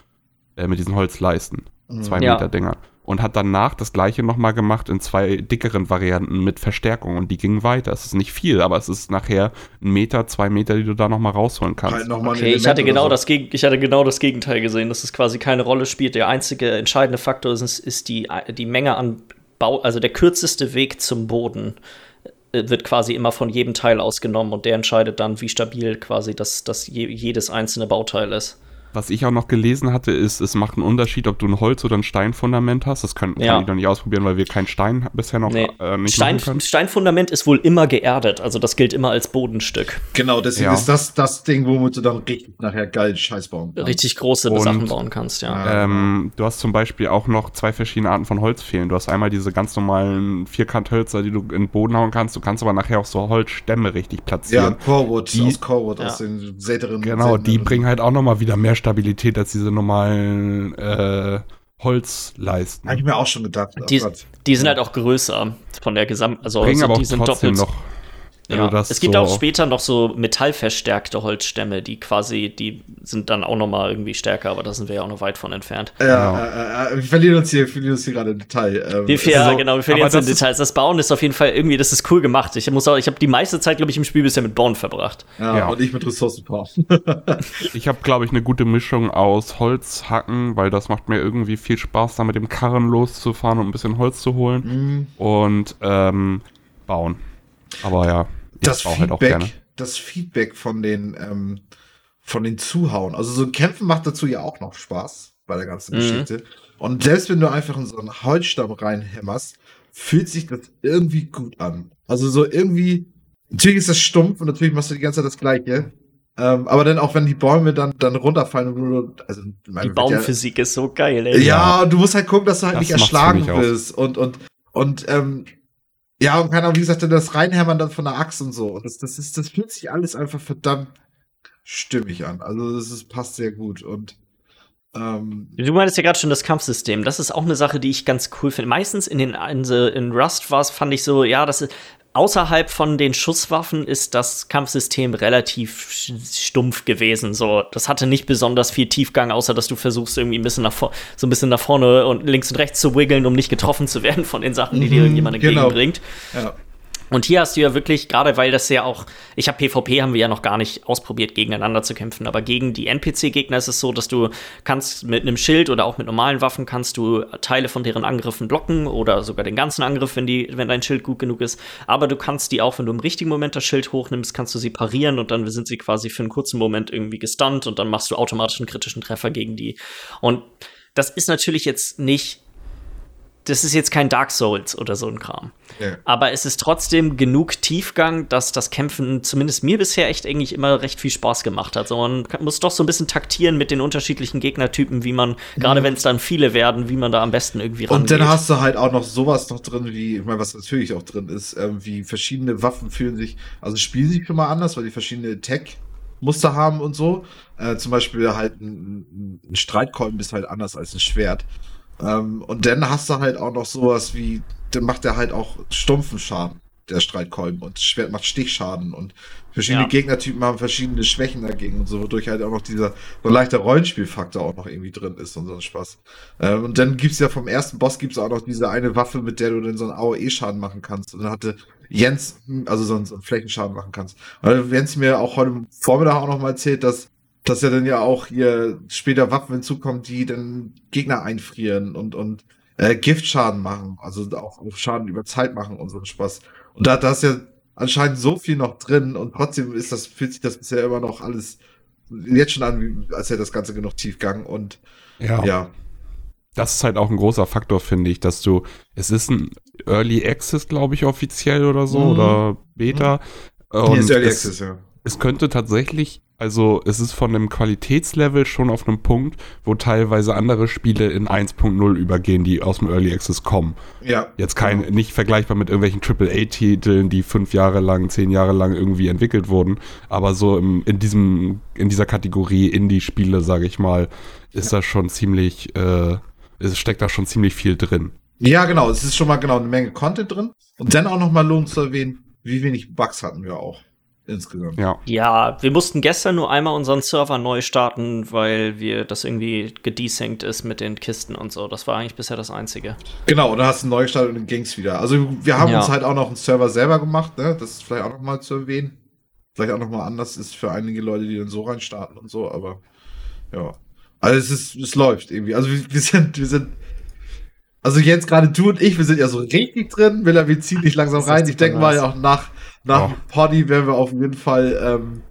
äh, mit diesen Holzleisten, mhm. zwei ja. Meter Dinger und hat danach das gleiche nochmal gemacht in zwei dickeren Varianten mit Verstärkung und die gingen weiter. Es ist nicht viel, aber es ist nachher ein Meter, zwei Meter, die du da nochmal rausholen kannst. Halt noch okay, ich hatte, genau so. das, ich hatte genau das Gegenteil gesehen, dass es quasi keine Rolle spielt. Der einzige entscheidende Faktor ist, ist die, die Menge an Bau, also der kürzeste Weg zum Boden äh, wird quasi immer von jedem Teil ausgenommen und der entscheidet dann, wie stabil quasi das, das jedes einzelne Bauteil ist. Was ich auch noch gelesen hatte, ist, es macht einen Unterschied, ob du ein Holz- oder ein Steinfundament hast. Das können, ja. kann ich noch nicht ausprobieren, weil wir keinen Stein bisher noch nee. äh, nicht Stein, machen können. Steinfundament ist wohl immer geerdet, also das gilt immer als Bodenstück. Genau, deswegen ja. ist das das Ding, womit du dann richtig nachher geil Scheiß bauen kannst. Richtig große Und, Sachen bauen kannst, ja. Ähm, du hast zum Beispiel auch noch zwei verschiedene Arten von Holzfehlen. Du hast einmal diese ganz normalen Vierkanthölzer, die du in den Boden hauen kannst. Du kannst aber nachher auch so Holzstämme richtig platzieren. Ja, Corewood, die, aus Corewood, ja. aus den Säteren. Genau, die bringen halt auch nochmal wieder mehr Stabilität als diese normalen äh, Holzleisten. Habe ich mir auch schon gedacht. Die, die, sind halt auch größer von der Gesamt, also, also aber die sind doppelt noch ja. es gibt so auch später noch so metallverstärkte Holzstämme, die quasi, die sind dann auch noch mal irgendwie stärker, aber da sind wir ja auch noch weit von entfernt. Ja, genau. äh, äh, wir verlieren uns hier, verlieren uns hier gerade im Detail. Ähm, wir, ja, so, genau, wir verlieren uns in Details. Das Bauen ist auf jeden Fall irgendwie, das ist cool gemacht. Ich muss auch, ich habe die meiste Zeit, glaube ich, im Spiel bisher mit Bauen verbracht. Ja, ja. und ich mit Ressourcenpower. ich habe, glaube ich, eine gute Mischung aus Holzhacken, weil das macht mir irgendwie viel Spaß, da mit dem Karren loszufahren und ein bisschen Holz zu holen. Mhm. Und ähm, bauen. Aber ja das Feedback, halt auch gerne. das Feedback von den, ähm, von den Zuhauen. Also so ein Kämpfen macht dazu ja auch noch Spaß bei der ganzen mhm. Geschichte. Und selbst wenn du einfach in so einen Holzstamm reinhämmerst, fühlt sich das irgendwie gut an. Also so irgendwie, natürlich ist das stumpf und natürlich machst du die ganze Zeit das Gleiche. Ähm, aber dann auch wenn die Bäume dann, dann runterfallen und du, also die Baumphysik ja, ist so geil, ey. Ja, du musst halt gucken, dass du halt das nicht erschlagen wirst und, und, und, ähm, ja, und kann auch, wie gesagt, das Reinhämmern dann von der Axt und so. Und das, das ist, das fühlt sich alles einfach verdammt stimmig an. Also, das ist, passt sehr gut. Und ähm, Du meintest ja gerade schon das Kampfsystem. Das ist auch eine Sache, die ich ganz cool finde. Meistens in den in, in Rust war es, fand ich so, ja, das ist außerhalb von den Schusswaffen ist das Kampfsystem relativ stumpf gewesen. So, das hatte nicht besonders viel Tiefgang, außer dass du versuchst irgendwie ein bisschen nach so ein bisschen nach vorne und links und rechts zu wiggeln, um nicht getroffen zu werden von den Sachen, die mhm, dir irgendjemand genau. entgegenbringt. Ja. Und hier hast du ja wirklich, gerade weil das ja auch, ich habe PvP haben wir ja noch gar nicht ausprobiert, gegeneinander zu kämpfen, aber gegen die NPC-Gegner ist es so, dass du kannst mit einem Schild oder auch mit normalen Waffen kannst du Teile von deren Angriffen blocken oder sogar den ganzen Angriff, wenn, die, wenn dein Schild gut genug ist. Aber du kannst die auch, wenn du im richtigen Moment das Schild hochnimmst, kannst du sie parieren und dann sind sie quasi für einen kurzen Moment irgendwie gestunt und dann machst du automatisch einen kritischen Treffer gegen die. Und das ist natürlich jetzt nicht das ist jetzt kein Dark Souls oder so ein Kram. Ja. Aber es ist trotzdem genug Tiefgang, dass das Kämpfen zumindest mir bisher echt eigentlich immer recht viel Spaß gemacht hat. So, man muss doch so ein bisschen taktieren mit den unterschiedlichen Gegnertypen, wie man, mhm. gerade wenn es dann viele werden, wie man da am besten irgendwie rangeht. Und dann hast du halt auch noch sowas noch drin, wie, ich meine, was natürlich auch drin ist, ähm, wie verschiedene Waffen fühlen sich, also spielen sich schon mal anders, weil die verschiedene Tech Muster haben und so. Äh, zum Beispiel halt ein, ein Streitkolben ist halt anders als ein Schwert. Ähm, und dann hast du halt auch noch sowas wie, dann macht er halt auch stumpfen Schaden, der Streitkolben. Und das Schwert macht Stichschaden. Und verschiedene ja. Gegnertypen haben verschiedene Schwächen dagegen und so, wodurch halt auch noch dieser so leichter Rollenspielfaktor auch noch irgendwie drin ist und so ein Spaß. Ähm, und dann gibt's ja vom ersten Boss gibt's auch noch diese eine Waffe, mit der du dann so einen AOE-Schaden machen kannst. Und dann hatte Jens, also so einen, so einen Flächenschaden machen kannst. Weil Jens mir auch heute Vormittag auch noch mal erzählt, dass dass ja dann ja auch hier später Waffen hinzukommen, die dann Gegner einfrieren und, und äh, Giftschaden machen, also auch Schaden über Zeit machen und so ein Spaß. Und da, da ist ja anscheinend so viel noch drin und trotzdem ist das, fühlt sich das bisher immer noch alles jetzt schon an, als hätte das Ganze genug Tiefgang und ja. ja. Das ist halt auch ein großer Faktor, finde ich, dass du, es ist ein Early Access, glaube ich, offiziell oder so, mhm. oder Beta. Mhm. Und ist Early Access, ja. Es könnte tatsächlich also es ist von einem Qualitätslevel schon auf einem Punkt, wo teilweise andere Spiele in 1.0 übergehen, die aus dem Early Access kommen. Ja. Jetzt kein, genau. nicht vergleichbar mit irgendwelchen AAA-Titeln, die fünf Jahre lang, zehn Jahre lang irgendwie entwickelt wurden, aber so im, in diesem, in dieser Kategorie Indie-Spiele, sage ich mal, ist ja. da schon ziemlich, äh, es steckt da schon ziemlich viel drin. Ja, genau, es ist schon mal genau eine Menge Content drin. Und dann auch noch mal lohnt zu erwähnen, wie wenig Bugs hatten wir auch insgesamt. Ja. ja, wir mussten gestern nur einmal unseren Server neu starten, weil wir das irgendwie gedesynced ist mit den Kisten und so. Das war eigentlich bisher das Einzige. Genau, und dann hast du neu gestartet und dann ging's wieder. Also wir haben ja. uns halt auch noch einen Server selber gemacht, ne? Das ist vielleicht auch noch mal zu erwähnen. Vielleicht auch noch mal anders ist für einige Leute, die dann so rein starten und so, aber ja. Also es ist, es läuft irgendwie. Also wir, wir sind, wir sind also jetzt gerade du und ich, wir sind ja so richtig drin. Miller, wir ziehen dich langsam rein. Ich denke mal ja auch nach nach oh. Poddy werden wir auf jeden Fall ähm,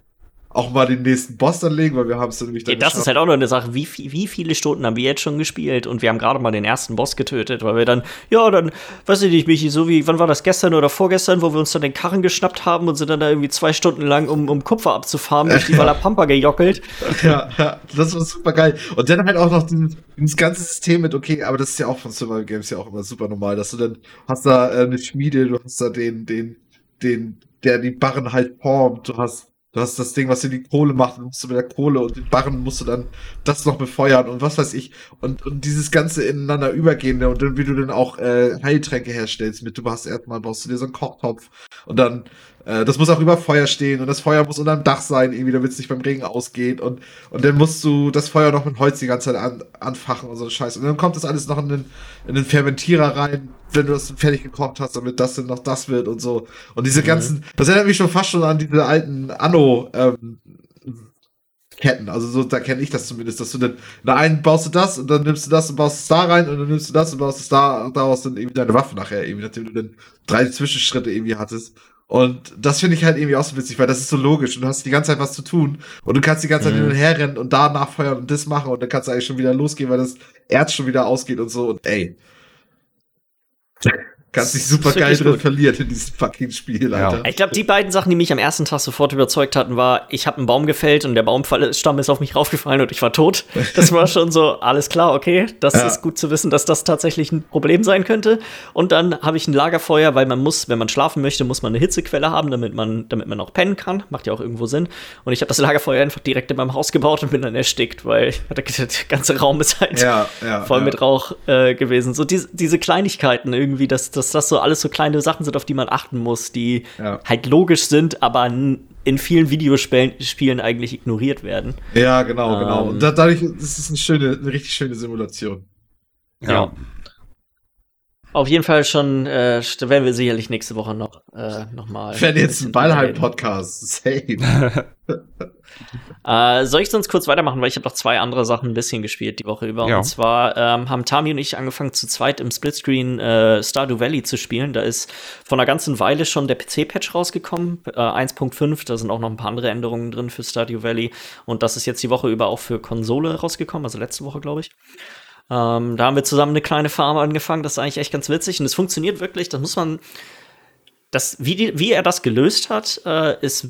auch mal den nächsten Boss dann legen, weil wir haben es dann nämlich dann ja, Das ist halt auch noch eine Sache, wie, wie viele Stunden haben wir jetzt schon gespielt und wir haben gerade mal den ersten Boss getötet, weil wir dann, ja, dann, weiß ich nicht, Michi, so wie, wann war das, gestern oder vorgestern, wo wir uns dann den Karren geschnappt haben und sind dann da irgendwie zwei Stunden lang, um, um Kupfer abzufahren, durch die Pampa gejockelt. Ja, ja, das war super geil. Und dann halt auch noch dieses ganze System mit, okay, aber das ist ja auch von Survival Games ja auch immer super normal, dass du dann hast da äh, eine Schmiede, du hast da den, den den, der die Barren halt formt. Du hast, du hast das Ding, was dir die Kohle macht, und musst du mit der Kohle und den Barren musst du dann das noch befeuern und was weiß ich. Und, und dieses ganze ineinander übergehende und dann, wie du dann auch äh, Heiltränke herstellst mit, du hast erstmal, baust du dir so einen Kochtopf und dann äh, das muss auch über Feuer stehen und das Feuer muss unter dem Dach sein, irgendwie, damit es nicht beim Regen ausgeht. Und, und dann musst du das Feuer noch mit Holz die ganze Zeit an, anfachen und so Scheiße. Und dann kommt das alles noch in den, in den Fermentierer rein, wenn du das fertig gekocht hast, damit das dann noch das wird und so. Und diese mhm. ganzen, das erinnert mich schon fast schon an diese alten Anno, ähm, Ketten. Also so, da kenne ich das zumindest, dass du dann, da einen baust du das und dann nimmst du das und baust es da rein und dann nimmst du das und baust es da, daraus dann irgendwie deine Waffe nachher, irgendwie, nachdem du dann drei Zwischenschritte irgendwie hattest. Und das finde ich halt irgendwie auch so witzig, weil das ist so logisch und du hast die ganze Zeit was zu tun und du kannst die ganze Zeit mhm. hin und her rennen und da nachfeuern und das machen und dann kannst du eigentlich schon wieder losgehen, weil das Erz schon wieder ausgeht und so und ey. Kannst dich super geil drin verliert in diesem fucking Spiel, Alter. Ja. Ich glaube, die beiden Sachen, die mich am ersten Tag sofort überzeugt hatten, war, ich habe einen Baum gefällt und der Baumstamm ist auf mich raufgefallen und ich war tot. Das war schon so, alles klar, okay, das ja. ist gut zu wissen, dass das tatsächlich ein Problem sein könnte. Und dann habe ich ein Lagerfeuer, weil man muss, wenn man schlafen möchte, muss man eine Hitzequelle haben, damit man, damit man auch pennen kann. Macht ja auch irgendwo Sinn. Und ich habe das Lagerfeuer einfach direkt in meinem Haus gebaut und bin dann erstickt, weil der ganze Raum ist halt ja, voll mit Rauch äh, gewesen. So diese, diese Kleinigkeiten irgendwie, dass das dass das so alles so kleine Sachen sind, auf die man achten muss, die ja. halt logisch sind, aber in vielen Videospielen eigentlich ignoriert werden. Ja, genau, genau. Und ähm. dadurch ist es eine schöne, eine richtig schöne Simulation. ja. ja. Auf jeden Fall schon, äh, da werden wir sicherlich nächste Woche noch, äh, noch mal. Wenn jetzt ein Ballheim-Podcast. Same. äh, soll ich sonst kurz weitermachen, weil ich habe noch zwei andere Sachen ein bisschen gespielt die Woche über. Ja. Und zwar ähm, haben Tami und ich angefangen zu zweit im Splitscreen äh, Stardew Valley zu spielen. Da ist vor einer ganzen Weile schon der PC-Patch rausgekommen, äh, 1.5. Da sind auch noch ein paar andere Änderungen drin für Stardew Valley. Und das ist jetzt die Woche über auch für Konsole rausgekommen, also letzte Woche, glaube ich. Ähm, da haben wir zusammen eine kleine Farm angefangen. Das ist eigentlich echt ganz witzig und es funktioniert wirklich. Das muss man. Das, wie, die, wie er das gelöst hat, äh, ist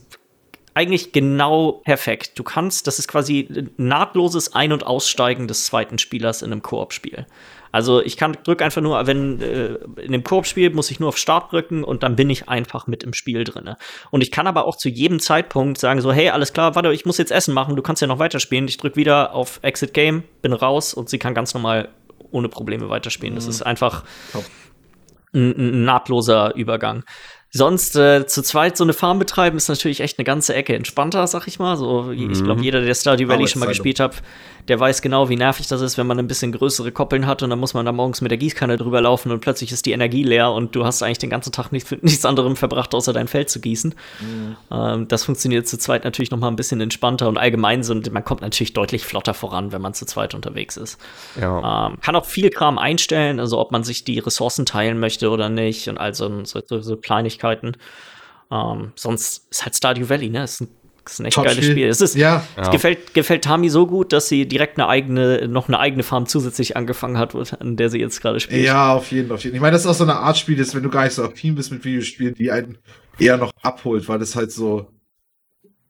eigentlich genau perfekt. Du kannst, das ist quasi nahtloses Ein- und Aussteigen des zweiten Spielers in einem Koop-Spiel. Also ich kann drück einfach nur, wenn äh, in dem Koop-Spiel muss ich nur auf Start drücken und dann bin ich einfach mit im Spiel drin. Und ich kann aber auch zu jedem Zeitpunkt sagen so, hey, alles klar, warte, ich muss jetzt Essen machen, du kannst ja noch weiterspielen. Ich drück wieder auf Exit Game, bin raus und sie kann ganz normal ohne Probleme weiterspielen. Mhm. Das ist einfach ein, ein nahtloser Übergang. Sonst äh, zu zweit so eine Farm betreiben ist natürlich echt eine ganze Ecke entspannter, sag ich mal. So, mhm. ich glaube, jeder, der Stardew Valley schon mal gespielt hat, der weiß genau, wie nervig das ist, wenn man ein bisschen größere Koppeln hat und dann muss man da morgens mit der Gießkanne drüber laufen und plötzlich ist die Energie leer und du hast eigentlich den ganzen Tag nichts, nichts anderem verbracht, außer dein Feld zu gießen. Mhm. Ähm, das funktioniert zu zweit natürlich noch mal ein bisschen entspannter und allgemein so, man kommt natürlich deutlich flotter voran, wenn man zu zweit unterwegs ist. Ja. Ähm, kann auch viel Kram einstellen, also ob man sich die Ressourcen teilen möchte oder nicht und all so, so, so Kleinigkeiten. Ähm, sonst ist halt Stardew Valley, ne? Ist ein das ist ein echt Top geiles Spiel. Es, ist, ja. es gefällt, gefällt Tami so gut, dass sie direkt eine eigene, noch eine eigene Farm zusätzlich angefangen hat, an der sie jetzt gerade spielt. Ja, auf jeden Fall. Ich meine, das ist auch so eine Art Spiel, das, wenn du gar nicht so affin bist mit Videospielen, die einen eher noch abholt, weil das halt so,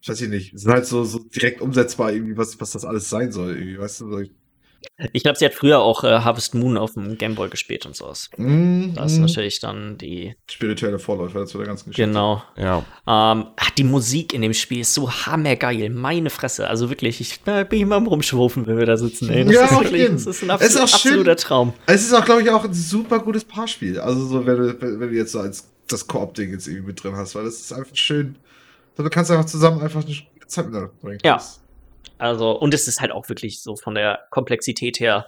ich weiß ich nicht, sind halt so, so direkt umsetzbar, irgendwie, was, was das alles sein soll, irgendwie, weißt du, so, ich glaube, sie hat früher auch äh, Harvest Moon auf dem Gameboy gespielt und sowas. Mm, das ist natürlich dann die spirituelle Vorläufer dazu der ganzen Geschichte. Genau. Ja. Ähm, die Musik in dem Spiel ist so hammergeil. Meine Fresse. Also wirklich, ich äh, bin immer am Rumschwufen, wenn wir da sitzen. Ey. Das, ja, ist wirklich, das ist ein absolut, ist absoluter Traum. Es ist auch, glaube ich, auch ein super gutes Paarspiel. Also so, wenn du, wenn du jetzt so als das Koop-Ding jetzt irgendwie mit drin hast, weil das ist einfach schön. Du kannst einfach zusammen einfach eine Zeit miteinander bringen. Ja. Das also, und es ist halt auch wirklich so von der Komplexität her,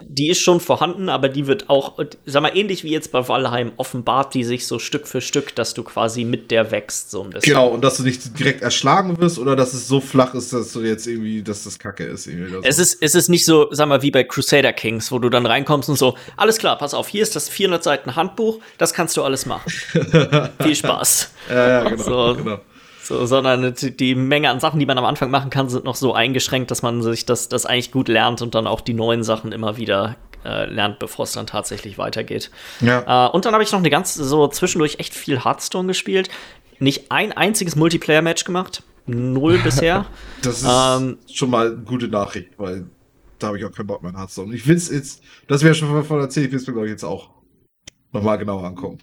die ist schon vorhanden, aber die wird auch, sag mal, ähnlich wie jetzt bei Valheim, offenbart die sich so Stück für Stück, dass du quasi mit der wächst, so ein bisschen. Genau, und dass du nicht direkt erschlagen wirst oder dass es so flach ist, dass du jetzt irgendwie, dass das Kacke ist. Irgendwie so. es, ist es ist nicht so, sag mal, wie bei Crusader Kings, wo du dann reinkommst und so, alles klar, pass auf, hier ist das 400 Seiten Handbuch, das kannst du alles machen. Viel Spaß. Ja, ja, genau. So. genau. So, sondern die Menge an Sachen, die man am Anfang machen kann, sind noch so eingeschränkt, dass man sich das, das eigentlich gut lernt und dann auch die neuen Sachen immer wieder äh, lernt, bevor es dann tatsächlich weitergeht. Ja. Äh, und dann habe ich noch eine ganz so zwischendurch echt viel Hearthstone gespielt. Nicht ein einziges Multiplayer-Match gemacht. Null bisher. das ist ähm, schon mal eine gute Nachricht, weil da habe ich auch keinen Bock mehr in Hearthstone. Ich will es jetzt, das wäre schon von erzählt, ich will es mir, glaube ich, jetzt auch nochmal genauer angucken.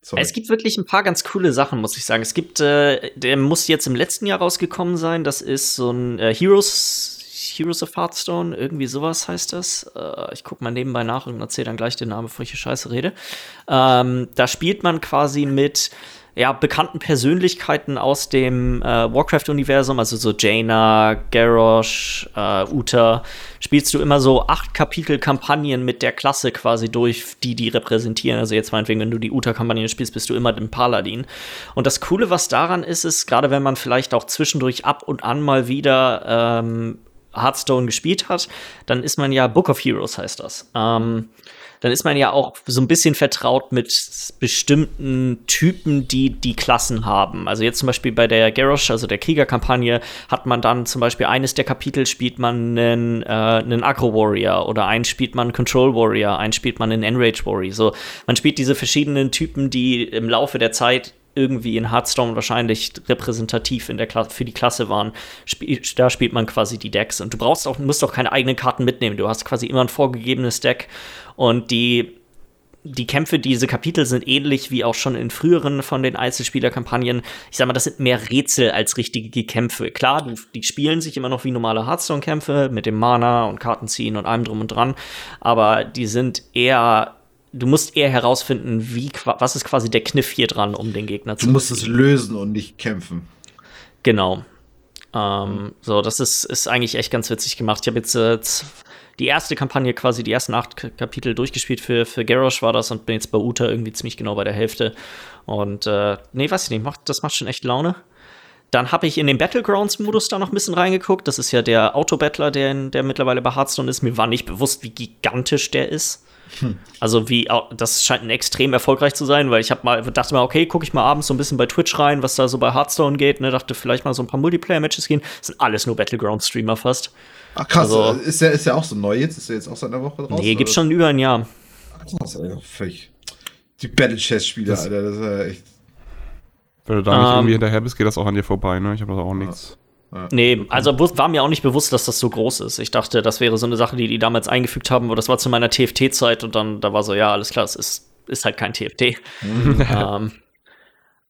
Sorry. Es gibt wirklich ein paar ganz coole Sachen, muss ich sagen. Es gibt, äh, der muss jetzt im letzten Jahr rausgekommen sein. Das ist so ein äh, Heroes, Heroes of Hearthstone, irgendwie sowas heißt das. Äh, ich gucke mal nebenbei nach und erzähle dann gleich den Namen, bevor ich hier Scheiße rede. Ähm, da spielt man quasi mit ja, bekannten Persönlichkeiten aus dem äh, Warcraft-Universum, also so Jaina, Garrosh, äh, Uta, spielst du immer so acht Kapitel-Kampagnen mit der Klasse quasi durch, die die repräsentieren. Also jetzt meinetwegen, wenn du die Uta-Kampagne spielst, bist du immer dem Paladin. Und das Coole, was daran ist, ist, gerade wenn man vielleicht auch zwischendurch ab und an mal wieder ähm, Hearthstone gespielt hat, dann ist man ja Book of Heroes heißt das. Ähm, dann ist man ja auch so ein bisschen vertraut mit bestimmten Typen, die die Klassen haben. Also jetzt zum Beispiel bei der Garrosh, also der Kriegerkampagne, hat man dann zum Beispiel eines der Kapitel spielt man einen, äh, einen Agro-Warrior oder einen spielt man einen Control-Warrior, einen spielt man einen Enrage-Warrior. So, man spielt diese verschiedenen Typen, die im Laufe der Zeit irgendwie in Hearthstone wahrscheinlich repräsentativ in der für die Klasse waren. Sp da spielt man quasi die Decks und du brauchst auch musst auch keine eigenen Karten mitnehmen. Du hast quasi immer ein vorgegebenes Deck und die die Kämpfe, diese Kapitel sind ähnlich wie auch schon in früheren von den Einzelspielerkampagnen. Ich sag mal, das sind mehr Rätsel als richtige Kämpfe. Klar, die, die spielen sich immer noch wie normale Hearthstone-Kämpfe mit dem Mana und Kartenziehen und allem drum und dran, aber die sind eher du musst eher herausfinden, wie, was ist quasi der Kniff hier dran, um den Gegner zu. Du musst es lösen und nicht kämpfen. Genau. Ähm, so, das ist, ist eigentlich echt ganz witzig gemacht. Ich habe jetzt äh, die erste Kampagne quasi, die ersten acht Kapitel durchgespielt für, für Garrosh war das und bin jetzt bei Uta irgendwie ziemlich genau bei der Hälfte. Und äh, nee, weiß ich nicht, macht, das macht schon echt Laune. Dann habe ich in den Battlegrounds-Modus da noch ein bisschen reingeguckt. Das ist ja der Autobattler, der, der mittlerweile bei Hearthstone ist. Mir war nicht bewusst, wie gigantisch der ist. Also wie das scheint ein extrem erfolgreich zu sein, weil ich habe mal dachte mal, okay, gucke ich mal abends so ein bisschen bei Twitch rein, was da so bei Hearthstone geht, ne, dachte vielleicht mal so ein paar Multiplayer Matches gehen. Das sind alles nur Battleground Streamer fast. Ach krass, also, ist, der, ist der auch so neu jetzt? Ist der jetzt auch seit einer Woche draußen? Nee, gibt's schon über ein Jahr. Ach, krass, Alter, völlig. Die Battle Chess Spieler, Alter, das ist ja echt. Wenn du da nicht um, irgendwie hinterher bist, geht das auch an dir vorbei, ne? Ich habe da auch nichts. Ja. Nee, also war mir auch nicht bewusst, dass das so groß ist. Ich dachte, das wäre so eine Sache, die die damals eingefügt haben, aber das war zu meiner TFT-Zeit und dann da war so, ja, alles klar, es ist, ist halt kein TFT. Mhm. ähm,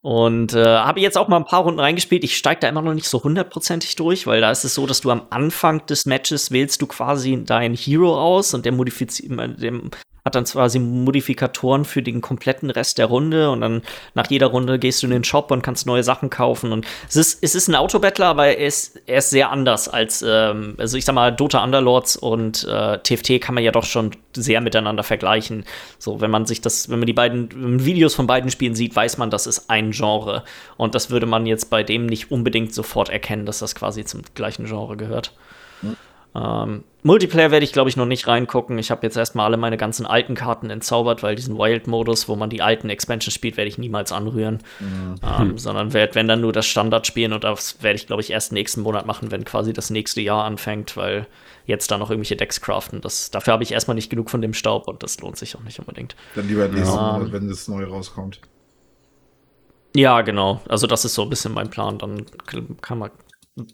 und äh, habe jetzt auch mal ein paar Runden reingespielt. Ich steige da immer noch nicht so hundertprozentig durch, weil da ist es so, dass du am Anfang des Matches wählst du quasi deinen Hero aus und der modifiziert, dem hat dann quasi Modifikatoren für den kompletten Rest der Runde und dann nach jeder Runde gehst du in den Shop und kannst neue Sachen kaufen. Und es ist, es ist ein Autobattler, aber er ist, er ist sehr anders als, ähm, also ich sag mal, Dota Underlords und äh, TFT kann man ja doch schon sehr miteinander vergleichen. So, wenn man sich das, wenn man die beiden Videos von beiden Spielen sieht, weiß man, das ist ein Genre. Und das würde man jetzt bei dem nicht unbedingt sofort erkennen, dass das quasi zum gleichen Genre gehört. Ähm, Multiplayer werde ich, glaube ich, noch nicht reingucken. Ich habe jetzt erstmal alle meine ganzen alten Karten entzaubert, weil diesen Wild-Modus, wo man die alten Expansions spielt, werde ich niemals anrühren. Mhm. Ähm, sondern werde, wenn dann nur das Standard spielen und das werde ich, glaube ich, erst nächsten Monat machen, wenn quasi das nächste Jahr anfängt, weil jetzt da noch irgendwelche Decks craften. Das, dafür habe ich erstmal nicht genug von dem Staub und das lohnt sich auch nicht unbedingt. Dann lieber nächsten ja. Monat, wenn das neu rauskommt. Ja, genau. Also das ist so ein bisschen mein Plan. Dann kann man,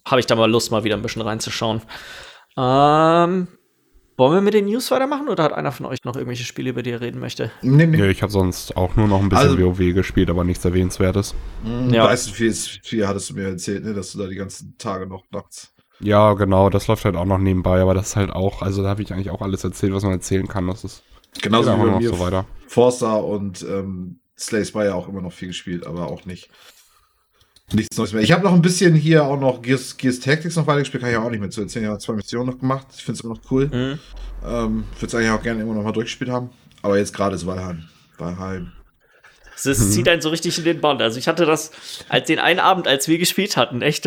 habe ich da mal Lust, mal wieder ein bisschen reinzuschauen. Ähm, wollen wir mit den News weitermachen oder hat einer von euch noch irgendwelche Spiele, über die er reden möchte? Nee, nee. Ja, ich habe sonst auch nur noch ein bisschen also, WoW gespielt, aber nichts Erwähnenswertes. Mhm, ja. Weißt du, viel, viel hattest du mir erzählt, ne, dass du da die ganzen Tage noch nachts. Ja, genau, das läuft halt auch noch nebenbei, aber das ist halt auch, also da habe ich eigentlich auch alles erzählt, was man erzählen kann. Das ist genauso wie bei mir so weiter. Forza und ähm, Slay Spire auch immer noch viel gespielt, aber auch nicht nichts Neues mehr. Ich habe noch ein bisschen hier auch noch Gears, Gears Tactics noch weitergespielt, kann ich auch nicht mehr zu erzählen. Ich habe zwei Missionen noch gemacht. Ich finde es immer noch cool. Mhm. Ähm, Würde es eigentlich auch gerne immer noch mal durchgespielt haben. Aber jetzt gerade ist Valheim. Valheim. Es mhm. zieht einen so richtig in den Bann. Also ich hatte das als den einen Abend, als wir gespielt hatten, echt,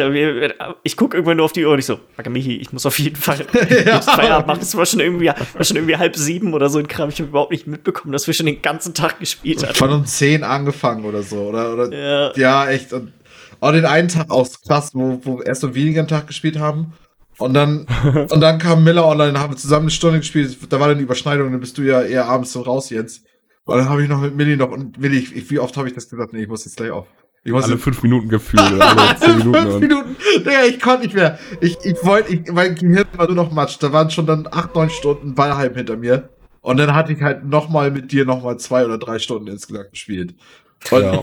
ich gucke irgendwann nur auf die Uhr und ich so, Michi, ich muss auf jeden Fall ja. Feierabend machen. Es war schon irgendwie, war schon irgendwie halb sieben oder so ein Kram. Ich habe überhaupt nicht mitbekommen, dass wir schon den ganzen Tag gespielt hatten. Von um zehn angefangen oder so, oder? oder ja. ja, echt. Und auch den einen Tag aus krass, wo, wo wir erst so weniger am Tag gespielt haben. Und dann, und dann kam Miller online, haben wir zusammen eine Stunde gespielt. Da war dann die Überschneidung, dann bist du ja eher abends so raus jetzt. Und dann habe ich noch mit Millie noch, und Millie, ich, wie oft habe ich das gesagt? Nee, ich muss jetzt gleich auf. Ich muss alle jetzt, fünf Minuten gefühlt, alle zehn Minuten. fünf Minuten. Digga, ich konnte nicht mehr. Ich, ich wollte, ich, mein Gehirn war nur noch Matsch. Da waren schon dann acht, neun Stunden Ballheim hinter mir. Und dann hatte ich halt nochmal mit dir nochmal zwei oder drei Stunden insgesamt gespielt. Ja.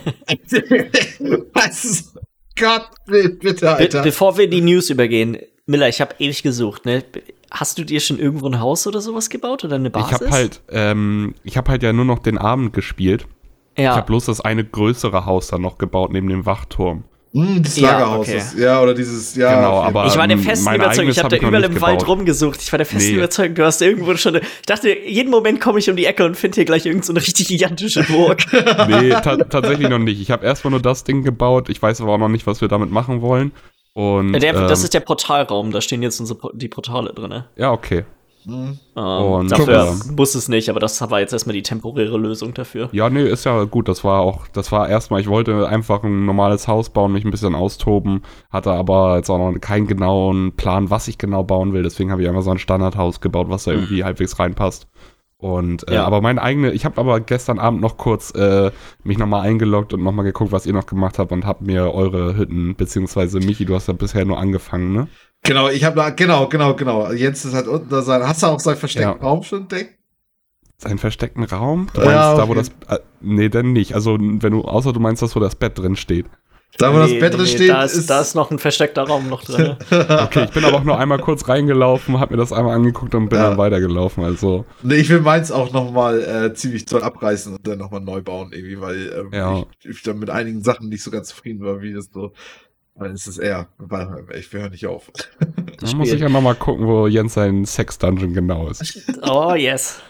was, Gott, bitte, Alter. Be bevor wir in die News übergehen, Miller, ich habe ewig gesucht, ne? Hast du dir schon irgendwo ein Haus oder sowas gebaut oder eine Basis? Ich habe halt, ähm, ich habe halt ja nur noch den Abend gespielt. Ja. Ich habe bloß das eine größere Haus dann noch gebaut neben dem Wachturm. Mm, das Lagerhaus. Ja, okay. ja, oder dieses, ja. Genau, aber ich war der festen Überzeugung, ich habe da überall im gebaut. Wald rumgesucht. Ich war der festen nee. Überzeugung, du hast irgendwo schon. Ich dachte, jeden Moment komme ich um die Ecke und finde hier gleich irgendeine so richtig gigantische Burg. nee, ta tatsächlich noch nicht. Ich habe erstmal nur das Ding gebaut. Ich weiß aber auch noch nicht, was wir damit machen wollen. Und, der, ähm, das ist der Portalraum, da stehen jetzt unsere, die Portale drin. Ja, okay. Mhm. Um, dafür muss es nicht, aber das war jetzt erstmal die temporäre Lösung dafür. Ja, nee, ist ja gut. Das war auch, das war erstmal, ich wollte einfach ein normales Haus bauen, mich ein bisschen austoben, hatte aber jetzt auch noch keinen genauen Plan, was ich genau bauen will. Deswegen habe ich einfach so ein Standardhaus gebaut, was da mhm. irgendwie halbwegs reinpasst. Und äh, ja. aber meine eigene, ich habe aber gestern Abend noch kurz äh, mich nochmal eingeloggt und nochmal geguckt, was ihr noch gemacht habt und habt mir eure Hütten, beziehungsweise Michi, du hast ja bisher nur angefangen, ne? Genau, ich habe da, genau, genau, genau. Jens ist halt unten da sein. Hast du auch seinen versteckten ja. Raum schon entdeckt? Seinen versteckten Raum? Du meinst ja, okay. da, wo das. Äh, nee, denn nicht. Also, wenn du, außer du meinst das, wo das Bett drin steht. Da, wo nee, das Bett drin nee, steht, da ist, ist, da ist noch ein versteckter Raum noch drin. okay, ich bin aber auch nur einmal kurz reingelaufen, hab mir das einmal angeguckt und bin ja. dann weitergelaufen. Also. Nee, ich will meins auch nochmal äh, ziemlich toll abreißen und dann nochmal neu bauen, irgendwie, weil ähm, ja. ich, ich dann mit einigen Sachen nicht so ganz zufrieden war, wie das so es ist eher, ich höre nicht auf. Da muss ich ja nochmal gucken, wo Jens sein Sex-Dungeon genau ist. Oh, yes.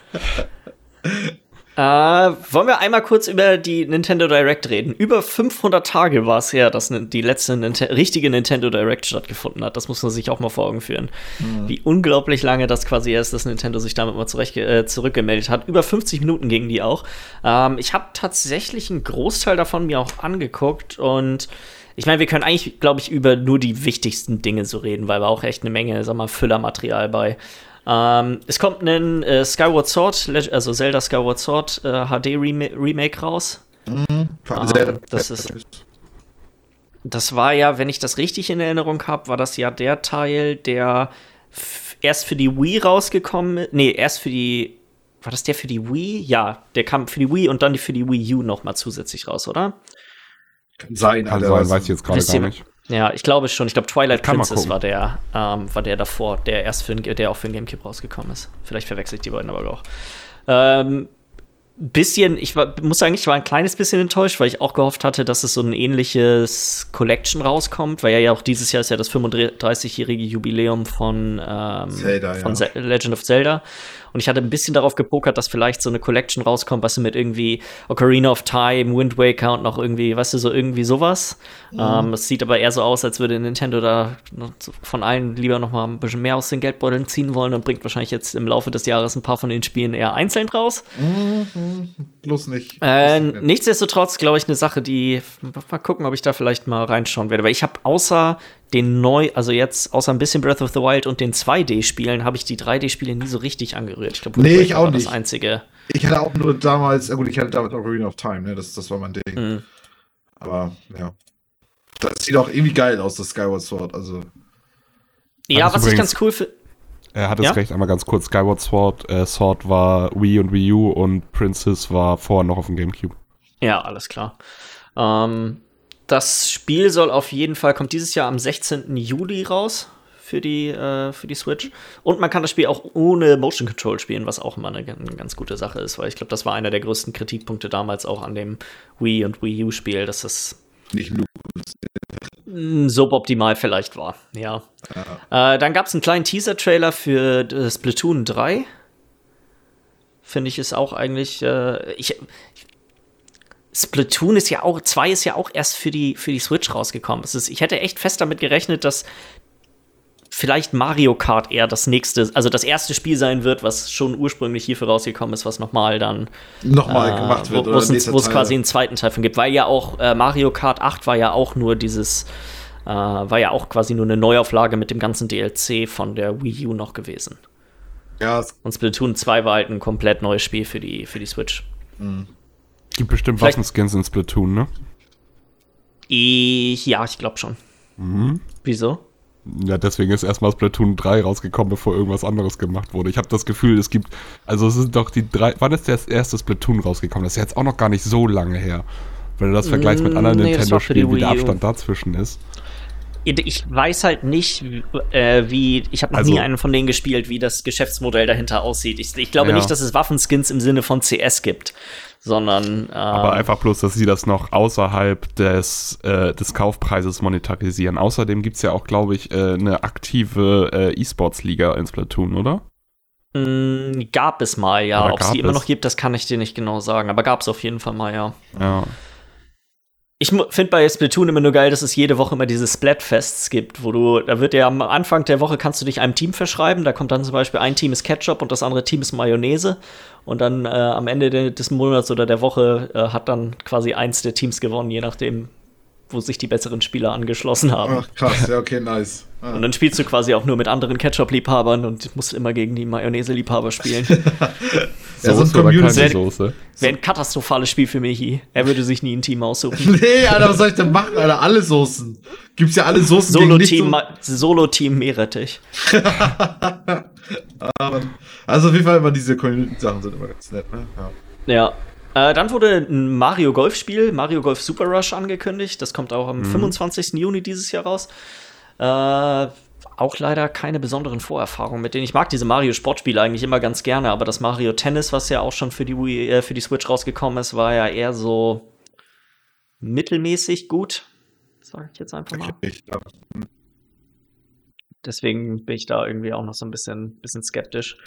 Äh, wollen wir einmal kurz über die Nintendo Direct reden? Über 500 Tage war es her, dass die letzte Ninte richtige Nintendo Direct stattgefunden hat. Das muss man sich auch mal vor Augen führen. Mhm. Wie unglaublich lange das quasi erst, dass Nintendo sich damit mal zurecht, äh, zurückgemeldet hat. Über 50 Minuten gingen die auch. Ähm, ich habe tatsächlich einen Großteil davon mir auch angeguckt und ich meine, wir können eigentlich, glaube ich, über nur die wichtigsten Dinge so reden, weil wir auch echt eine Menge, sag mal, Füllermaterial bei ähm, es kommt ein äh, Skyward Sword, also Zelda Skyward Sword äh, HD Rem Remake raus. Mhm. Ähm, das ist. Das war ja, wenn ich das richtig in Erinnerung habe, war das ja der Teil, der erst für die Wii rausgekommen ist. Nee, erst für die. War das der für die Wii? Ja, der kam für die Wii und dann für die Wii U noch mal zusätzlich raus, oder? Kann sein, Kann sein, weiß ich jetzt gerade gar nicht. Ja, ich glaube schon. Ich glaube, Twilight Princess war der, ähm, war der davor, der erst für der auch für den Gamecube rausgekommen ist. Vielleicht verwechselt die beiden aber auch. Ähm, bisschen, ich war, muss sagen, ich war ein kleines bisschen enttäuscht, weil ich auch gehofft hatte, dass es so ein ähnliches Collection rauskommt, weil ja, ja auch dieses Jahr ist ja das 35-jährige Jubiläum von, ähm, Zelda, von ja. Legend of Zelda. Und ich hatte ein bisschen darauf gepokert, dass vielleicht so eine Collection rauskommt, was du mit irgendwie Ocarina of Time, Wind Waker und noch irgendwie, weißt du, so irgendwie sowas. Mhm. Ähm, es sieht aber eher so aus, als würde Nintendo da von allen lieber noch mal ein bisschen mehr aus den Geldbeuteln ziehen wollen und bringt wahrscheinlich jetzt im Laufe des Jahres ein paar von den Spielen eher einzeln raus. Mhm. Bloß nicht. Äh, nichtsdestotrotz, glaube ich, eine Sache, die mal gucken, ob ich da vielleicht mal reinschauen werde. Weil ich habe außer den neu, also jetzt außer ein bisschen Breath of the Wild und den 2D-Spielen, habe ich die 3D-Spiele nie so richtig angerührt. Ich glaube, nee, ich auch nicht. Das einzige. Ich hatte auch nur damals, gut, ich hatte damals auch Arena of Time, ne? Das, das war mein Ding. Mhm. Aber ja. Das sieht auch irgendwie geil aus, das Skyward Sword. Also. Ja, was ich ganz cool finde. Er hat es ja? recht, einmal ganz kurz. Skyward Sword, äh, Sword war Wii und Wii U und Princess war vorher noch auf dem Gamecube. Ja, alles klar. Ähm, das Spiel soll auf jeden Fall, kommt dieses Jahr am 16. Juli raus für die, äh, für die Switch. Und man kann das Spiel auch ohne Motion Control spielen, was auch immer eine, eine ganz gute Sache ist, weil ich glaube, das war einer der größten Kritikpunkte damals auch an dem Wii und Wii U-Spiel, dass das nicht suboptimal vielleicht war, ja. ja. Äh, dann gab es einen kleinen Teaser-Trailer für Splatoon 3. Finde ich ist auch eigentlich. Äh, ich, Splatoon ist ja auch, 2 ist ja auch erst für die, für die Switch rausgekommen. Ist, ich hätte echt fest damit gerechnet, dass vielleicht Mario Kart eher das nächste, also das erste Spiel sein wird, was schon ursprünglich hierfür rausgekommen ist, was nochmal dann nochmal äh, gemacht wird. Wo es quasi einen zweiten Teil von gibt. Weil ja auch äh, Mario Kart 8 war ja auch nur dieses, äh, war ja auch quasi nur eine Neuauflage mit dem ganzen DLC von der Wii U noch gewesen. Ja. Und Splatoon 2 war halt ein komplett neues Spiel für die, für die Switch. Mhm. Gibt bestimmt Waffenskins in Splatoon, ne? Ich, ja, ich glaube schon. Mhm. Wieso? Ja, deswegen ist erstmal Splatoon 3 rausgekommen, bevor irgendwas anderes gemacht wurde. Ich habe das Gefühl, es gibt, also es sind doch die drei, wann ist das erste Splatoon rausgekommen? Das ist jetzt auch noch gar nicht so lange her. Wenn du das vergleichst mit anderen nee, Nintendo-Spielen, wie der Abstand dazwischen ist ich weiß halt nicht, äh, wie, ich habe noch also, nie einen von denen gespielt, wie das Geschäftsmodell dahinter aussieht. Ich, ich glaube ja. nicht, dass es Waffenskins im Sinne von CS gibt, sondern. Äh, Aber einfach bloß, dass sie das noch außerhalb des, äh, des Kaufpreises monetarisieren. Außerdem gibt es ja auch, glaube ich, äh, eine aktive äh, E-Sports-Liga in Splatoon, oder? Mm, gab es mal, ja. Ob es die immer noch gibt, das kann ich dir nicht genau sagen. Aber gab es auf jeden Fall mal, ja. Ja. Ich finde bei Splatoon immer nur geil, dass es jede Woche immer diese Splatfests gibt, wo du, da wird ja am Anfang der Woche kannst du dich einem Team verschreiben. Da kommt dann zum Beispiel ein Team ist Ketchup und das andere Team ist Mayonnaise. Und dann äh, am Ende de des Monats oder der Woche äh, hat dann quasi eins der Teams gewonnen, je nachdem, wo sich die besseren Spieler angeschlossen haben. Ach, krass, ja, okay, nice. Ah. Und dann spielst du quasi auch nur mit anderen Ketchup-Liebhabern und musst immer gegen die Mayonnaise-Liebhaber spielen. ja, so Soße Soße. Wäre ein katastrophales Spiel für Michi. Er würde sich nie ein Team aussuchen. nee, Alter, was soll ich denn machen, Alter? Alle Soßen. Gibt's ja alle Soßen Solo-Team Solo-Team Meerrettich. also auf jeden Fall immer diese Community-Sachen sind immer ganz nett, ne? Ja. ja. Äh, dann wurde ein Mario Golf-Spiel, Mario Golf Super Rush, angekündigt. Das kommt auch am mhm. 25. Juni dieses Jahr raus. Äh, auch leider keine besonderen Vorerfahrungen mit denen. Ich mag diese Mario Sportspiele eigentlich immer ganz gerne, aber das Mario Tennis, was ja auch schon für die, Wii, äh, für die Switch rausgekommen ist, war ja eher so mittelmäßig gut. Sag ich jetzt einfach mal. deswegen bin ich da irgendwie auch noch so ein bisschen, bisschen skeptisch.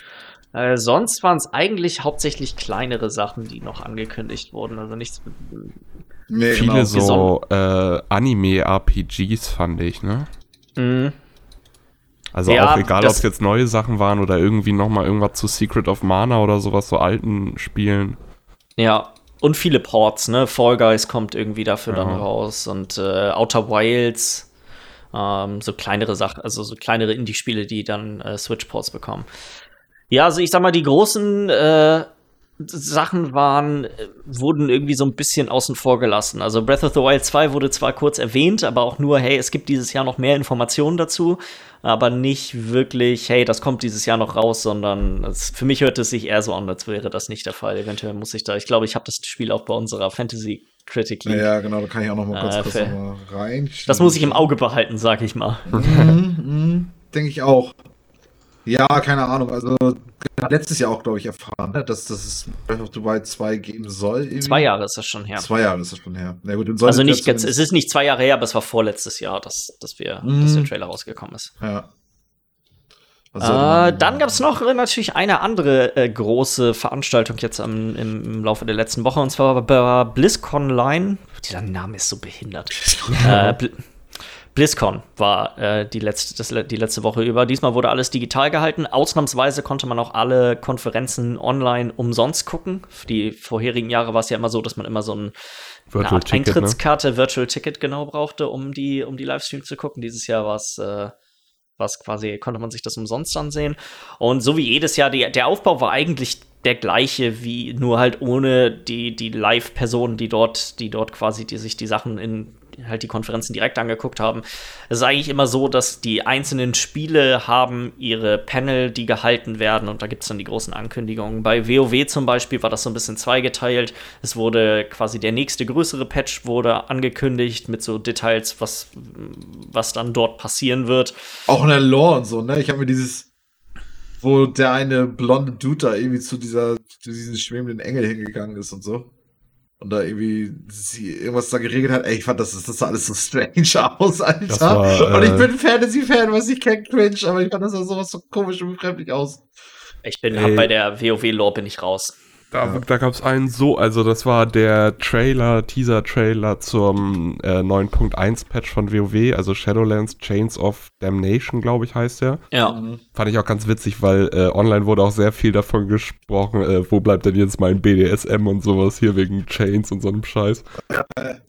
Äh, sonst waren es eigentlich hauptsächlich kleinere Sachen, die noch angekündigt wurden. Also nichts. Nee, Viele genau. so äh, Anime-RPGs fand ich, ne? Mhm. Also ja, auch egal, ob es jetzt neue Sachen waren oder irgendwie nochmal irgendwas zu Secret of Mana oder sowas, so alten Spielen. Ja, und viele Ports, ne? Fall Guys kommt irgendwie dafür ja. dann raus und äh, Outer Wilds, ähm, so kleinere Sachen, also so kleinere Indie-Spiele, die dann äh, Switch-Ports bekommen. Ja, also ich sag mal, die großen äh, Sachen waren, äh, wurden irgendwie so ein bisschen außen vor gelassen. Also Breath of the Wild 2 wurde zwar kurz erwähnt, aber auch nur, hey, es gibt dieses Jahr noch mehr Informationen dazu, aber nicht wirklich, hey, das kommt dieses Jahr noch raus, sondern es, für mich hört es sich eher so an, als wäre das nicht der Fall. Eventuell muss ich da, ich glaube, ich habe das Spiel auch bei unserer Fantasy Critic League. Ja, genau, da kann ich auch noch mal kurz, äh, kurz noch mal rein. Das muss ich im Auge behalten, sag ich mal. Mhm, mhm, Denke ich auch. Ja, keine Ahnung. Also letztes Jahr auch, glaube ich, erfahren, ne, dass, dass es Breath of the Wild 2 geben soll. Irgendwie. Zwei Jahre ist das schon her. Zwei Jahre ist das schon her. Na gut, also nicht ganz, es ist nicht zwei Jahre her, aber es war vorletztes Jahr, dass, dass, wir, mm. dass der Trailer rausgekommen ist. Ja. Also, äh, dann gab es noch natürlich eine andere äh, große Veranstaltung jetzt am, im, im, Laufe der letzten Woche und zwar bei BlizzCon Line. Dieser Name ist so behindert. äh, BlizzCon war äh, die, letzte, das, die letzte Woche über. Diesmal wurde alles digital gehalten. Ausnahmsweise konnte man auch alle Konferenzen online umsonst gucken. Die vorherigen Jahre war es ja immer so, dass man immer so ein, eine Art Ticket, ne? Eintrittskarte, ne? Virtual Ticket genau brauchte, um die, um die Livestreams zu gucken. Dieses Jahr war es äh, was quasi, konnte man sich das umsonst ansehen. Und so wie jedes Jahr, die, der Aufbau war eigentlich der gleiche, wie nur halt ohne die, die Live-Personen, die dort, die dort quasi die sich die Sachen in halt die Konferenzen direkt angeguckt haben. Es ist eigentlich immer so, dass die einzelnen Spiele haben ihre Panel, die gehalten werden und da gibt es dann die großen Ankündigungen. Bei WoW zum Beispiel war das so ein bisschen zweigeteilt. Es wurde quasi der nächste größere Patch wurde angekündigt mit so Details, was, was dann dort passieren wird. Auch in der Lore und so, ne? Ich habe mir dieses wo der eine blonde Dude da irgendwie zu dieser, zu diesem schwebenden Engel hingegangen ist und so und da irgendwie sie irgendwas da geregelt hat. Ey, ich fand das, das sah alles so strange aus, Alter. War, äh, und ich bin Fantasy-Fan, was ich kenne, cringe, aber ich fand das sah sowas so komisch und befremdlich aus. Ich bin, hab bei der WoW-Lore bin ich raus. Da, ja. da gab es einen so, also das war der Trailer, Teaser-Trailer zum äh, 9.1-Patch von WoW, also Shadowlands Chains of Damnation, glaube ich, heißt der. Ja. Mhm. Fand ich auch ganz witzig, weil äh, online wurde auch sehr viel davon gesprochen, äh, wo bleibt denn jetzt mein BDSM und sowas hier wegen Chains und so einem Scheiß.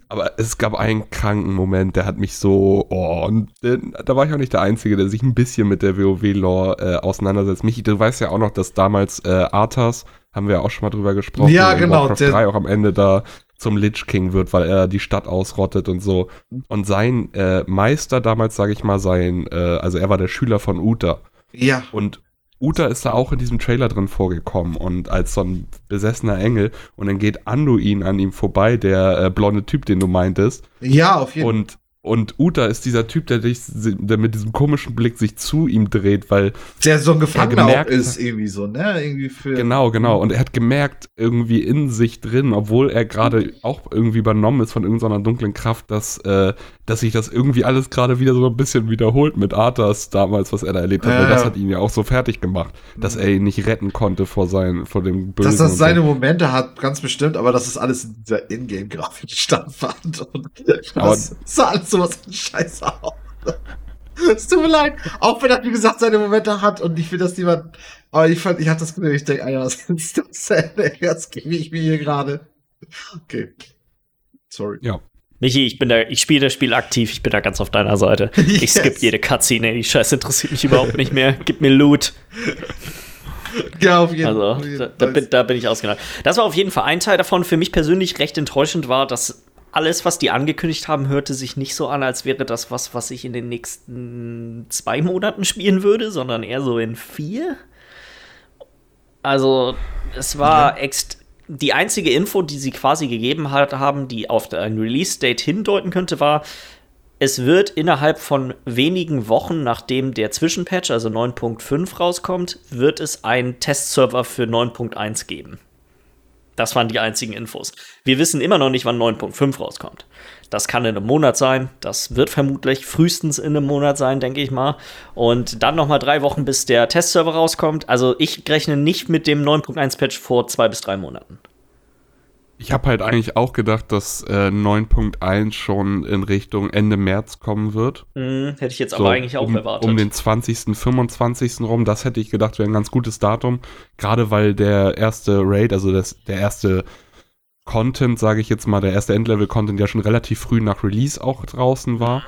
Aber es gab einen kranken Moment, der hat mich so, oh, und äh, da war ich auch nicht der Einzige, der sich ein bisschen mit der WoW-Lore äh, auseinandersetzt. Michi, du weißt ja auch noch, dass damals äh, Arthas haben wir auch schon mal drüber gesprochen. Ja, genau. Warcraft 3 auch am Ende da zum Lich King wird, weil er die Stadt ausrottet und so. Und sein äh, Meister damals, sage ich mal, sein, äh, also er war der Schüler von Uta. Ja. Und Uta ist da auch in diesem Trailer drin vorgekommen und als so ein besessener Engel und dann geht Anduin an ihm vorbei, der äh, blonde Typ, den du meintest. Ja, auf jeden Fall. Und und Uta ist dieser Typ, der, dich, der mit diesem komischen Blick sich zu ihm dreht, weil. Der so ein Gefangener gemerkt, ist, irgendwie so, ne? Irgendwie für. Genau, genau. Und er hat gemerkt, irgendwie in sich drin, obwohl er gerade auch irgendwie übernommen ist von irgendeiner dunklen Kraft, dass, äh, dass sich das irgendwie alles gerade wieder so ein bisschen wiederholt mit Arthas damals, was er da erlebt hat. Ja, weil das hat ihn ja auch so fertig gemacht, dass er ihn nicht retten konnte vor, sein, vor dem Bösen. Dass das seine so. Momente hat, ganz bestimmt, aber dass das alles in dieser Ingame-Grafik stattfand. Und das sah alles sowas von scheiße aus. Es tut mir leid. Auch wenn er, wie gesagt, seine Momente hat und ich will, dass niemand. Aber ich fand, ich hatte das Gefühl, ich denke, Alter, was ist das denn? Jetzt gebe ich mir hier gerade. Okay. Sorry. Ja. Michi, ich bin da, ich spiele das Spiel aktiv, ich bin da ganz auf deiner Seite. yes. Ich skippe jede Cutscene, die Scheiße interessiert mich überhaupt nicht mehr. Gib mir Loot. Ja, auf jeden Fall. Also, da, da, bin, da bin ich ausgegangen. Das war auf jeden Fall ein Teil davon. Für mich persönlich recht enttäuschend war, dass alles, was die angekündigt haben, hörte sich nicht so an, als wäre das was, was ich in den nächsten zwei Monaten spielen würde, sondern eher so in vier. Also, es war ja. die einzige Info, die sie quasi gegeben hat, haben, die auf ein Release-Date hindeuten könnte, war, es wird innerhalb von wenigen Wochen, nachdem der Zwischenpatch, also 9.5 rauskommt, wird es einen Testserver für 9.1 geben. Das waren die einzigen Infos. Wir wissen immer noch nicht, wann 9.5 rauskommt. Das kann in einem Monat sein. Das wird vermutlich frühestens in einem Monat sein, denke ich mal. Und dann noch mal drei Wochen, bis der Testserver rauskommt. Also ich rechne nicht mit dem 9.1 Patch vor zwei bis drei Monaten. Ich habe halt eigentlich auch gedacht, dass äh, 9.1 schon in Richtung Ende März kommen wird. Mm, hätte ich jetzt so, aber eigentlich auch um, erwartet. Um den 20., 25. rum, das hätte ich gedacht, wäre ein ganz gutes Datum. Gerade weil der erste Raid, also das, der erste Content, sage ich jetzt mal, der erste Endlevel-Content ja schon relativ früh nach Release auch draußen war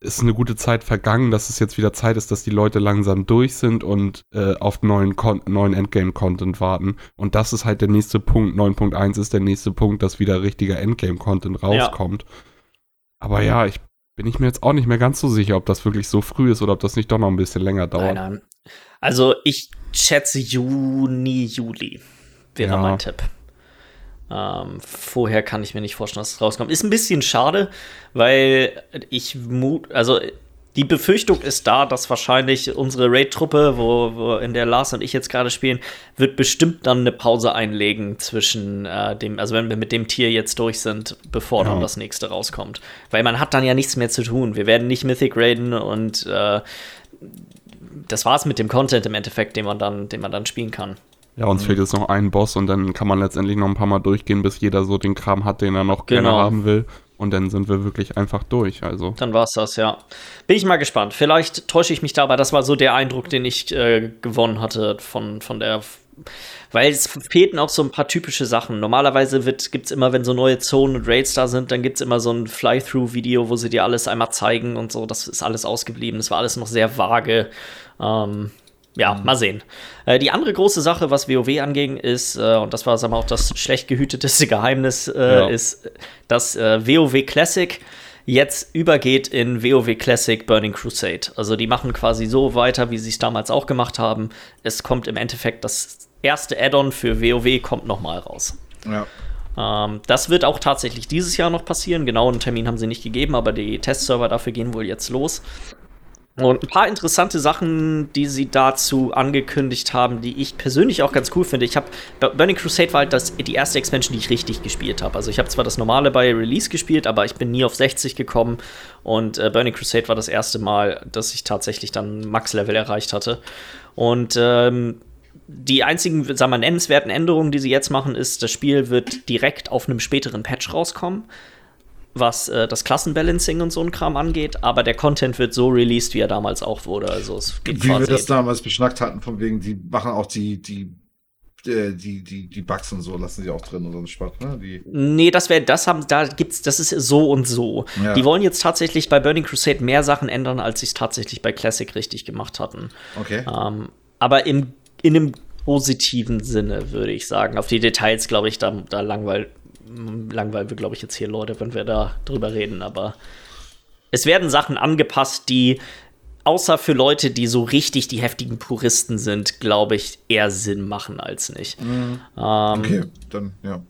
ist eine gute Zeit vergangen, dass es jetzt wieder Zeit ist, dass die Leute langsam durch sind und äh, auf neuen, Kon neuen Endgame-Content warten. Und das ist halt der nächste Punkt. 9.1 ist der nächste Punkt, dass wieder richtiger Endgame-Content rauskommt. Ja. Aber ja, ich bin ich mir jetzt auch nicht mehr ganz so sicher, ob das wirklich so früh ist oder ob das nicht doch noch ein bisschen länger dauert. Nein, nein. Also ich schätze Juni, Juli wäre ja. mein Tipp. Ähm, vorher kann ich mir nicht vorstellen, dass es rauskommt. Ist ein bisschen schade, weil ich mut, also die Befürchtung ist da, dass wahrscheinlich unsere Raid-Truppe, wo, wo, in der Lars und ich jetzt gerade spielen, wird bestimmt dann eine Pause einlegen zwischen äh, dem, also wenn wir mit dem Tier jetzt durch sind, bevor ja. dann das nächste rauskommt. Weil man hat dann ja nichts mehr zu tun. Wir werden nicht Mythic raiden und äh, das war's mit dem Content im Endeffekt, den man dann, den man dann spielen kann. Ja, uns mhm. fehlt jetzt noch ein Boss und dann kann man letztendlich noch ein paar Mal durchgehen, bis jeder so den Kram hat, den er noch genau. gerne haben will. Und dann sind wir wirklich einfach durch. Also. Dann war's das, ja. Bin ich mal gespannt. Vielleicht täusche ich mich da, aber das war so der Eindruck, den ich äh, gewonnen hatte von, von der. Weil es fehlten auch so ein paar typische Sachen. Normalerweise gibt es immer, wenn so neue Zonen und Raids da sind, dann gibt es immer so ein Fly-Through-Video, wo sie dir alles einmal zeigen und so. Das ist alles ausgeblieben. Das war alles noch sehr vage. Ähm, ja, mhm. mal sehen. Äh, die andere große Sache, was WoW anging, ist, äh, und das war sagen wir, auch das schlecht gehüteteste Geheimnis, äh, ja. ist, dass äh, WoW Classic jetzt übergeht in WoW Classic Burning Crusade. Also die machen quasi so weiter, wie sie es damals auch gemacht haben. Es kommt im Endeffekt das erste Add-on für WoW kommt noch mal raus. Ja. Ähm, das wird auch tatsächlich dieses Jahr noch passieren. Genau einen Termin haben sie nicht gegeben, aber die Testserver dafür gehen wohl jetzt los. Und ein paar interessante Sachen, die sie dazu angekündigt haben, die ich persönlich auch ganz cool finde. Ich habe Burning Crusade war halt das, die erste Expansion, die ich richtig gespielt habe. Also ich habe zwar das normale bei Release gespielt, aber ich bin nie auf 60 gekommen. Und äh, Burning Crusade war das erste Mal, dass ich tatsächlich dann Max-Level erreicht hatte. Und ähm, die einzigen, sagen wir, nennenswerten Änderungen, die sie jetzt machen, ist, das Spiel wird direkt auf einem späteren Patch rauskommen was äh, das Klassenbalancing und so ein Kram angeht, aber der Content wird so released, wie er damals auch wurde. Also es geht Wie wir das damals beschnackt hatten, von wegen, die machen auch die, die äh, die, die, die Bugs und so lassen sie auch drin und so ein Spaß, ne? Die nee, das wäre, das haben, da gibt's, das ist so und so. Ja. Die wollen jetzt tatsächlich bei Burning Crusade mehr Sachen ändern, als sie es tatsächlich bei Classic richtig gemacht hatten. Okay. Ähm, aber im, in einem positiven Sinne, würde ich sagen. Auf die Details, glaube ich, da, da langweilt, langweilen wir, glaube ich, jetzt hier Leute, wenn wir da drüber reden, aber es werden Sachen angepasst, die außer für Leute, die so richtig die heftigen Puristen sind, glaube ich, eher Sinn machen als nicht. Mhm. Ähm, okay, dann, ja.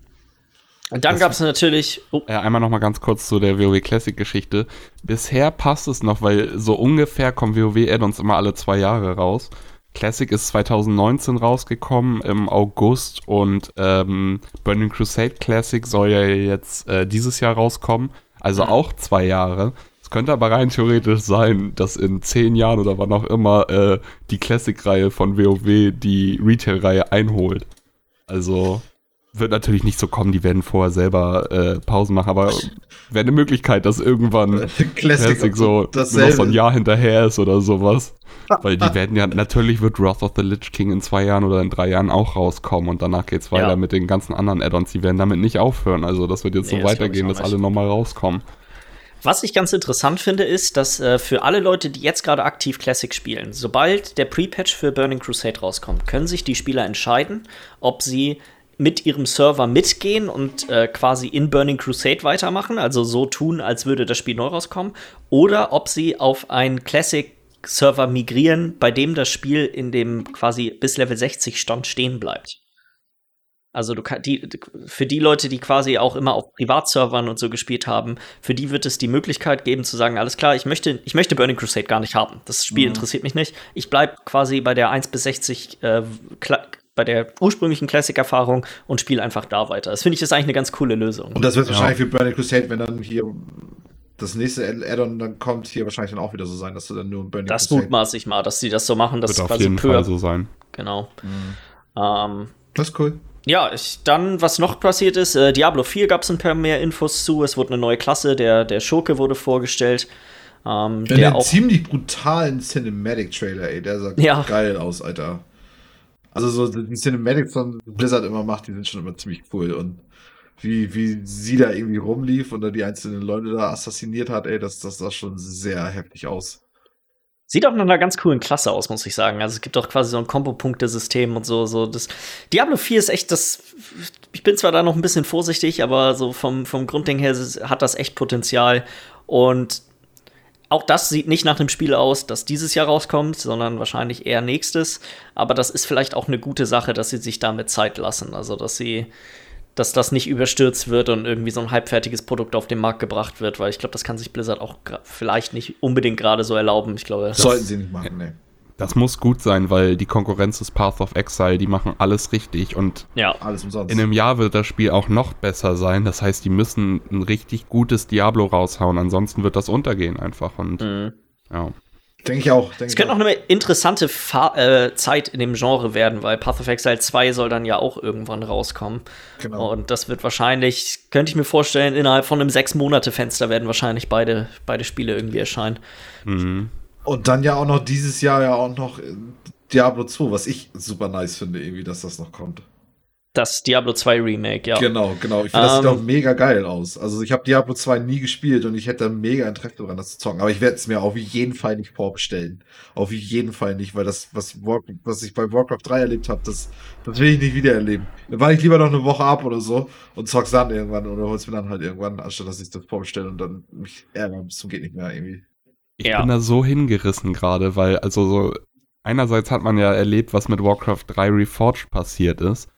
Und dann gab es natürlich. Oh. Ja, einmal noch mal ganz kurz zu der WoW Classic Geschichte. Bisher passt es noch, weil so ungefähr kommen WoW Add-ons immer alle zwei Jahre raus. Classic ist 2019 rausgekommen im August und ähm, Burning Crusade Classic soll ja jetzt äh, dieses Jahr rauskommen, also mhm. auch zwei Jahre. Es könnte aber rein theoretisch sein, dass in zehn Jahren oder wann auch immer äh, die Classic-Reihe von WoW die Retail-Reihe einholt. Also wird natürlich nicht so kommen, die werden vorher selber äh, Pausen machen, aber wäre eine Möglichkeit, dass irgendwann Classic, Classic so, noch so ein Jahr hinterher ist oder sowas. Weil die werden ja, natürlich wird Wrath of the Lich King in zwei Jahren oder in drei Jahren auch rauskommen und danach geht's weiter ja. mit den ganzen anderen Add-ons. Die werden damit nicht aufhören. Also das wird jetzt nee, so weitergehen, dass alle nochmal rauskommen. Was ich ganz interessant finde, ist, dass äh, für alle Leute, die jetzt gerade aktiv Classic spielen, sobald der Pre-Patch für Burning Crusade rauskommt, können sich die Spieler entscheiden, ob sie mit ihrem Server mitgehen und äh, quasi in Burning Crusade weitermachen, also so tun, als würde das Spiel neu rauskommen, oder ob sie auf ein Classic Server migrieren, bei dem das Spiel in dem quasi bis Level 60 Stand stehen bleibt. Also du kann, die, für die Leute, die quasi auch immer auf Privatservern und so gespielt haben, für die wird es die Möglichkeit geben zu sagen, alles klar, ich möchte, ich möchte Burning Crusade gar nicht haben. Das Spiel mhm. interessiert mich nicht. Ich bleibe quasi bei der 1 bis 60 äh, bei der ursprünglichen Classic-Erfahrung und spiele einfach da weiter. Das finde ich ist eigentlich eine ganz coole Lösung. Und das wird ja. wahrscheinlich für Burning Crusade, wenn dann hier das nächste Add-on dann kommt, hier wahrscheinlich dann auch wieder so sein, dass du dann nur Burning Das mutmaße ich mal, dass sie das so machen, dass wird auf jeden Fall so sein. Genau. Mhm. Ähm, das ist cool. Ja, ich, dann, was noch passiert ist, äh, Diablo 4 gab es ein paar mehr Infos zu. Es wurde eine neue Klasse, der, der Schurke wurde vorgestellt. Ähm, der, der auch ziemlich brutalen Cinematic-Trailer, ey. Der sah ja. geil aus, Alter. Also so die Cinematics von Blizzard immer macht, die sind schon immer ziemlich cool. Und wie, wie sie da irgendwie rumlief und da die einzelnen Leute da assassiniert hat, ey, das, das sah schon sehr heftig aus. Sieht auch nach einer ganz coolen Klasse aus, muss ich sagen. Also es gibt auch quasi so ein Kombo-Punkte-System und so. so das Diablo 4 ist echt das. Ich bin zwar da noch ein bisschen vorsichtig, aber so vom, vom Grundding her hat das echt Potenzial. Und auch das sieht nicht nach einem Spiel aus, das dieses Jahr rauskommt, sondern wahrscheinlich eher nächstes. Aber das ist vielleicht auch eine gute Sache, dass sie sich damit Zeit lassen. Also, dass sie, dass das nicht überstürzt wird und irgendwie so ein halbfertiges Produkt auf den Markt gebracht wird, weil ich glaube, das kann sich Blizzard auch vielleicht nicht unbedingt gerade so erlauben. Ich glaube, das sollten sie nicht machen, ne. Das muss gut sein, weil die Konkurrenz ist Path of Exile, die machen alles richtig und ja. alles umsonst. In einem Jahr wird das Spiel auch noch besser sein. Das heißt, die müssen ein richtig gutes Diablo raushauen, ansonsten wird das untergehen einfach und mhm. ja. Denke ich auch. es könnte auch eine interessante Fa äh, Zeit in dem Genre werden, weil Path of Exile 2 soll dann ja auch irgendwann rauskommen. Genau. Und das wird wahrscheinlich, könnte ich mir vorstellen, innerhalb von einem sechs Monate Fenster werden wahrscheinlich beide, beide Spiele irgendwie erscheinen. Mhm. Und dann ja auch noch dieses Jahr ja auch noch Diablo 2, was ich super nice finde, irgendwie, dass das noch kommt. Das Diablo 2 Remake, ja. Genau, genau. Ich finde, das um, sieht ähm, auch mega geil aus. Also ich habe Diablo 2 nie gespielt und ich hätte mega Interesse daran, das zu zocken. Aber ich werde es mir auf jeden Fall nicht vorbestellen. Auf jeden Fall nicht, weil das, was, was ich bei Warcraft 3 erlebt habe, das, das will ich nicht wieder erleben. Dann war ich lieber noch eine Woche ab oder so und zock's dann irgendwann oder hol's mir dann halt irgendwann, anstatt dass ich das vorbestelle und dann mich ärgern bis zum geht nicht mehr irgendwie. Ich ja. bin da so hingerissen gerade, weil also so einerseits hat man ja erlebt, was mit Warcraft 3 Reforged passiert ist.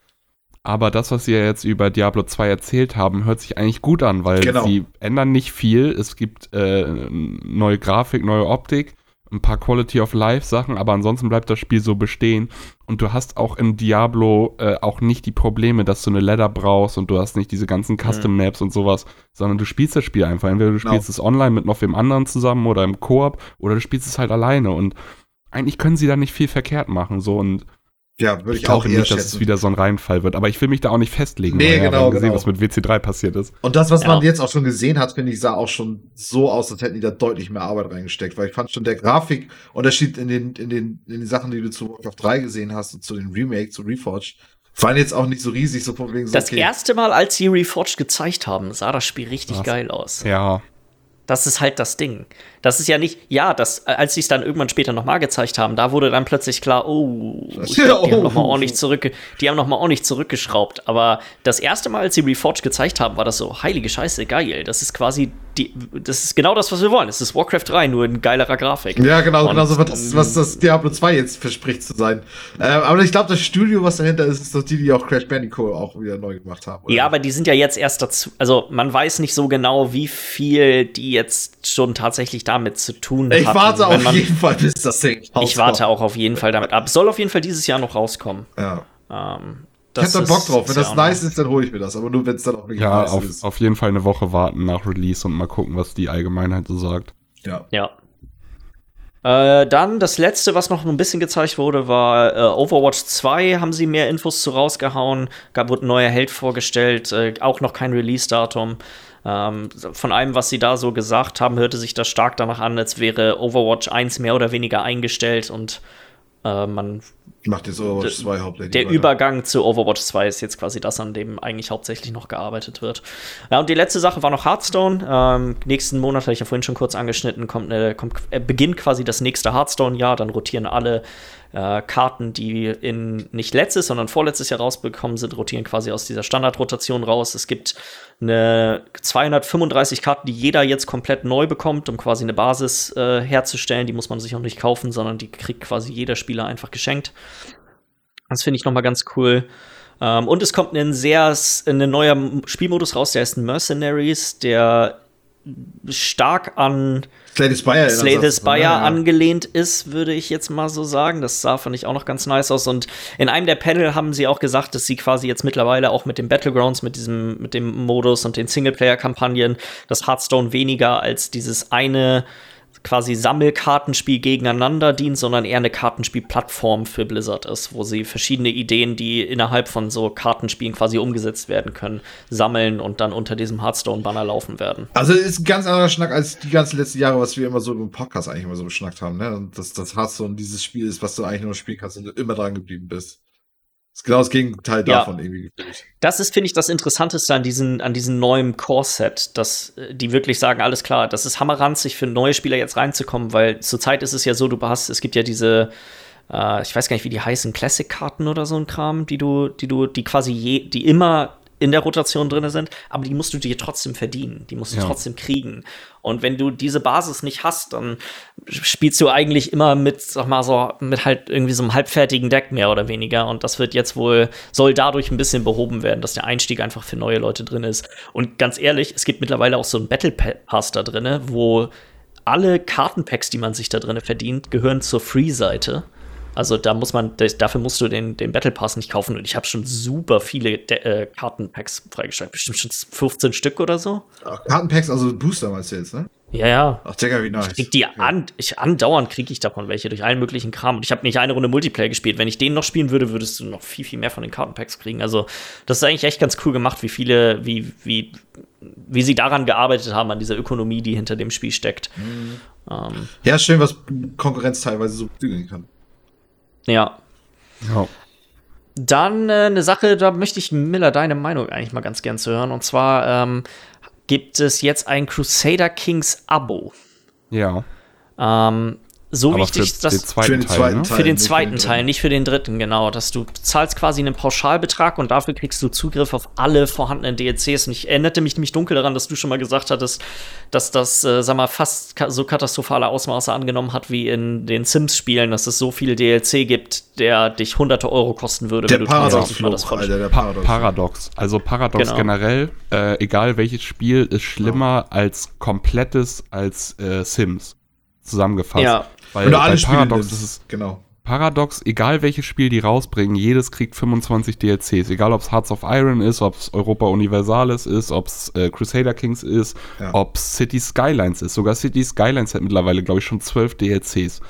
Aber das, was sie ja jetzt über Diablo 2 erzählt haben, hört sich eigentlich gut an, weil genau. sie ändern nicht viel. Es gibt äh, neue Grafik, neue Optik ein paar Quality of Life Sachen, aber ansonsten bleibt das Spiel so bestehen. Und du hast auch in Diablo äh, auch nicht die Probleme, dass du eine Ladder brauchst und du hast nicht diese ganzen mhm. Custom Maps und sowas, sondern du spielst das Spiel einfach. Entweder du genau. spielst es online mit noch wem anderen zusammen oder im Koop oder du spielst es halt alleine und eigentlich können sie da nicht viel verkehrt machen, so und ja, würde ich, ich auch eher nicht, dass es wieder so ein Reinfall wird. Aber ich will mich da auch nicht festlegen. Nee, weil, genau, ja, wir haben gesehen, genau. was mit WC3 passiert ist. Und das, was ja. man jetzt auch schon gesehen hat, finde ich, sah auch schon so aus, als hätten die da deutlich mehr Arbeit reingesteckt. Weil ich fand schon der Grafikunterschied in den, in den, in den Sachen, die du zu Warcraft 3 gesehen hast und zu den Remakes, zu Reforged, waren jetzt auch nicht so riesig, so von wegen so. Das okay. erste Mal, als sie Reforged gezeigt haben, sah das Spiel richtig was? geil aus. Ja. Das ist halt das Ding. Das ist ja nicht, ja, das, als sie es dann irgendwann später nochmal gezeigt haben, da wurde dann plötzlich klar, oh, glaub, die haben nochmal ordentlich zurück, die haben nochmal ordentlich zurückgeschraubt. Aber das erste Mal, als sie Reforged gezeigt haben, war das so, heilige Scheiße, geil. Das ist quasi die, das ist genau das, was wir wollen. Es ist Warcraft 3, nur in geilerer Grafik. Ja, genau, genau so, was, was das Diablo 2 jetzt verspricht zu sein. Äh, aber ich glaube, das Studio, was dahinter ist, ist doch die, die auch Crash Bandicoot auch wieder neu gemacht haben. Oder? Ja, aber die sind ja jetzt erst dazu, also man weiß nicht so genau, wie viel die jetzt schon tatsächlich damit zu tun haben. Ich warte auf man, jeden Fall, bis das Ding rauskommt. Ich warte auch auf jeden Fall damit ab. Soll auf jeden Fall dieses Jahr noch rauskommen. Ja. Ähm, ich hätte da Bock drauf. Wenn das nice ist, dann hole ich mir das. Aber nur, wenn es dann auch wirklich ja, nice auf, ist. auf jeden Fall eine Woche warten nach Release und mal gucken, was die Allgemeinheit so sagt. Ja. Ja. Äh, dann das letzte, was noch ein bisschen gezeigt wurde, war äh, Overwatch 2. Haben sie mehr Infos zu rausgehauen. Gab wurde ein neuer Held vorgestellt. Äh, auch noch kein Release-Datum. Ähm, von allem, was sie da so gesagt haben, hörte sich das stark danach an, als wäre Overwatch 1 mehr oder weniger eingestellt und äh, man macht jetzt Overwatch 2 hauptsächlich. Der weiter. Übergang zu Overwatch 2 ist jetzt quasi das, an dem eigentlich hauptsächlich noch gearbeitet wird. Ja, und die letzte Sache war noch Hearthstone. Ähm, nächsten Monat, hatte ich ja vorhin schon kurz angeschnitten, kommt, eine, kommt äh, beginnt quasi das nächste Hearthstone-Jahr. Dann rotieren alle äh, Karten, die in nicht letztes, sondern vorletztes Jahr rausbekommen sind, rotieren quasi aus dieser Standardrotation raus. Es gibt eine 235 Karten, die jeder jetzt komplett neu bekommt, um quasi eine Basis äh, herzustellen. Die muss man sich auch nicht kaufen, sondern die kriegt quasi jeder Spieler einfach geschenkt. Das finde ich noch mal ganz cool. Ähm, und es kommt ein sehr ein neuer Spielmodus raus, der heißt Mercenaries, der stark an Slay the Spire, Slay the Spire ja, ja. angelehnt ist, würde ich jetzt mal so sagen. Das sah, fand ich, auch noch ganz nice aus. Und in einem der Panel haben sie auch gesagt, dass sie quasi jetzt mittlerweile auch mit den Battlegrounds, mit diesem, mit dem Modus und den Singleplayer-Kampagnen das Hearthstone weniger als dieses eine quasi Sammelkartenspiel gegeneinander dient, sondern eher eine Kartenspielplattform für Blizzard ist, wo sie verschiedene Ideen, die innerhalb von so Kartenspielen quasi umgesetzt werden können, sammeln und dann unter diesem Hearthstone-Banner laufen werden. Also ist ein ganz anderer Schnack als die ganzen letzten Jahre, was wir immer so im Podcast eigentlich immer so beschnackt haben, ne? Und dass das Hearthstone dieses Spiel ist, was du eigentlich nur spielen kannst und du immer dran geblieben bist. Das ist genau das Gegenteil davon ja. irgendwie. Das ist, finde ich, das Interessanteste an diesen, an diesem neuen Core-Set, dass äh, die wirklich sagen, alles klar, das ist hammerranzig für neue Spieler jetzt reinzukommen, weil zurzeit ist es ja so, du hast, es gibt ja diese, äh, ich weiß gar nicht, wie die heißen, Classic-Karten oder so ein Kram, die du, die du, die quasi je, die immer in der Rotation drin sind, aber die musst du dir trotzdem verdienen, die musst du ja. trotzdem kriegen. Und wenn du diese Basis nicht hast, dann spielst du eigentlich immer mit, sag mal so, mit halt irgendwie so einem halbfertigen Deck mehr oder weniger. Und das wird jetzt wohl, soll dadurch ein bisschen behoben werden, dass der Einstieg einfach für neue Leute drin ist. Und ganz ehrlich, es gibt mittlerweile auch so einen Battle Pass da drin, wo alle Kartenpacks, die man sich da drin verdient, gehören zur Free-Seite. Also da muss man, dafür musst du den, den Battle Pass nicht kaufen. Und ich habe schon super viele äh, Kartenpacks freigeschaltet. Bestimmt schon 15 Stück oder so. Ach, Kartenpacks, also Booster meinst du jetzt, ne? Ja, ja. Ach, Digga, wie nice. Ich krieg die ja. an, ich, andauernd kriege ich davon welche durch allen möglichen Kram. Und ich habe nicht eine Runde Multiplayer gespielt. Wenn ich den noch spielen würde, würdest du noch viel, viel mehr von den Kartenpacks kriegen. Also, das ist eigentlich echt ganz cool gemacht, wie viele, wie, wie, wie sie daran gearbeitet haben, an dieser Ökonomie, die hinter dem Spiel steckt. Mhm. Ähm, ja, schön, was Konkurrenz teilweise so bügeln kann. Ja. ja. Dann äh, eine Sache, da möchte ich Miller deine Meinung eigentlich mal ganz gern zu hören. Und zwar ähm, gibt es jetzt ein Crusader Kings Abo. Ja. Ähm, so Aber wichtig, für dass den zweiten für den zweiten Teil, ne? Teil, für den zweiten Teil, nicht für den dritten, genau. Dass du zahlst quasi einen Pauschalbetrag und dafür kriegst du Zugriff auf alle vorhandenen DLCs. Und ich erinnerte mich nämlich dunkel daran, dass du schon mal gesagt hattest, dass das, äh, sag mal, fast so katastrophale Ausmaße angenommen hat wie in den Sims-Spielen, dass es so viele DLC gibt, der dich hunderte Euro kosten würde, der wenn du Paradox mal das Alter, der Paradox. Paradox. Also Paradox genau. generell, äh, egal welches Spiel, ist schlimmer ja. als komplettes als äh, Sims zusammengefasst. Ja. Weil bei Paradox ist es genau. Paradox, egal welches Spiel die rausbringen, jedes kriegt 25 DLCs. Egal ob es Hearts of Iron ist, ob es Europa Universalis ist, ob es äh, Crusader Kings ist, ja. ob es City Skylines ist. Sogar City Skylines hat mittlerweile, glaube ich, schon 12 DLCs.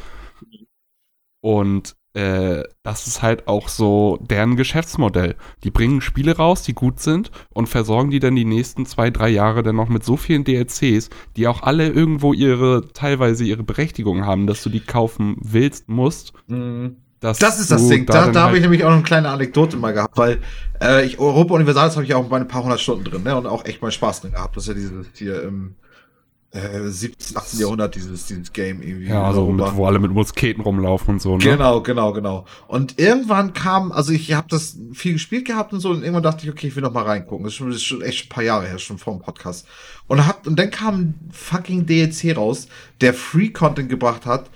Und äh, das ist halt auch so deren Geschäftsmodell. Die bringen Spiele raus, die gut sind und versorgen die dann die nächsten zwei, drei Jahre dann noch mit so vielen DLCs, die auch alle irgendwo ihre, teilweise ihre Berechtigung haben, dass du die kaufen willst, musst. Mhm. Das ist das Ding. Da, da, da habe ich halt nämlich auch noch eine kleine Anekdote mal gehabt, weil äh, ich, Europa Universalis habe ich auch bei ein paar hundert Stunden drin, ne? Und auch echt mal Spaß drin gehabt. Das ist ja dieses hier im ähm, äh, 17, 18. Jahrhundert dieses, dieses Game irgendwie. Ja, also mit, wo alle mit Musketen rumlaufen und so. Ne? Genau, genau, genau. Und irgendwann kam, also ich habe das viel gespielt gehabt und so und irgendwann dachte ich, okay, ich will noch mal reingucken. Das ist schon, das ist schon echt ein paar Jahre her, schon vor dem Podcast. Und, hat, und dann kam ein fucking DLC raus, der Free-Content gebracht hat,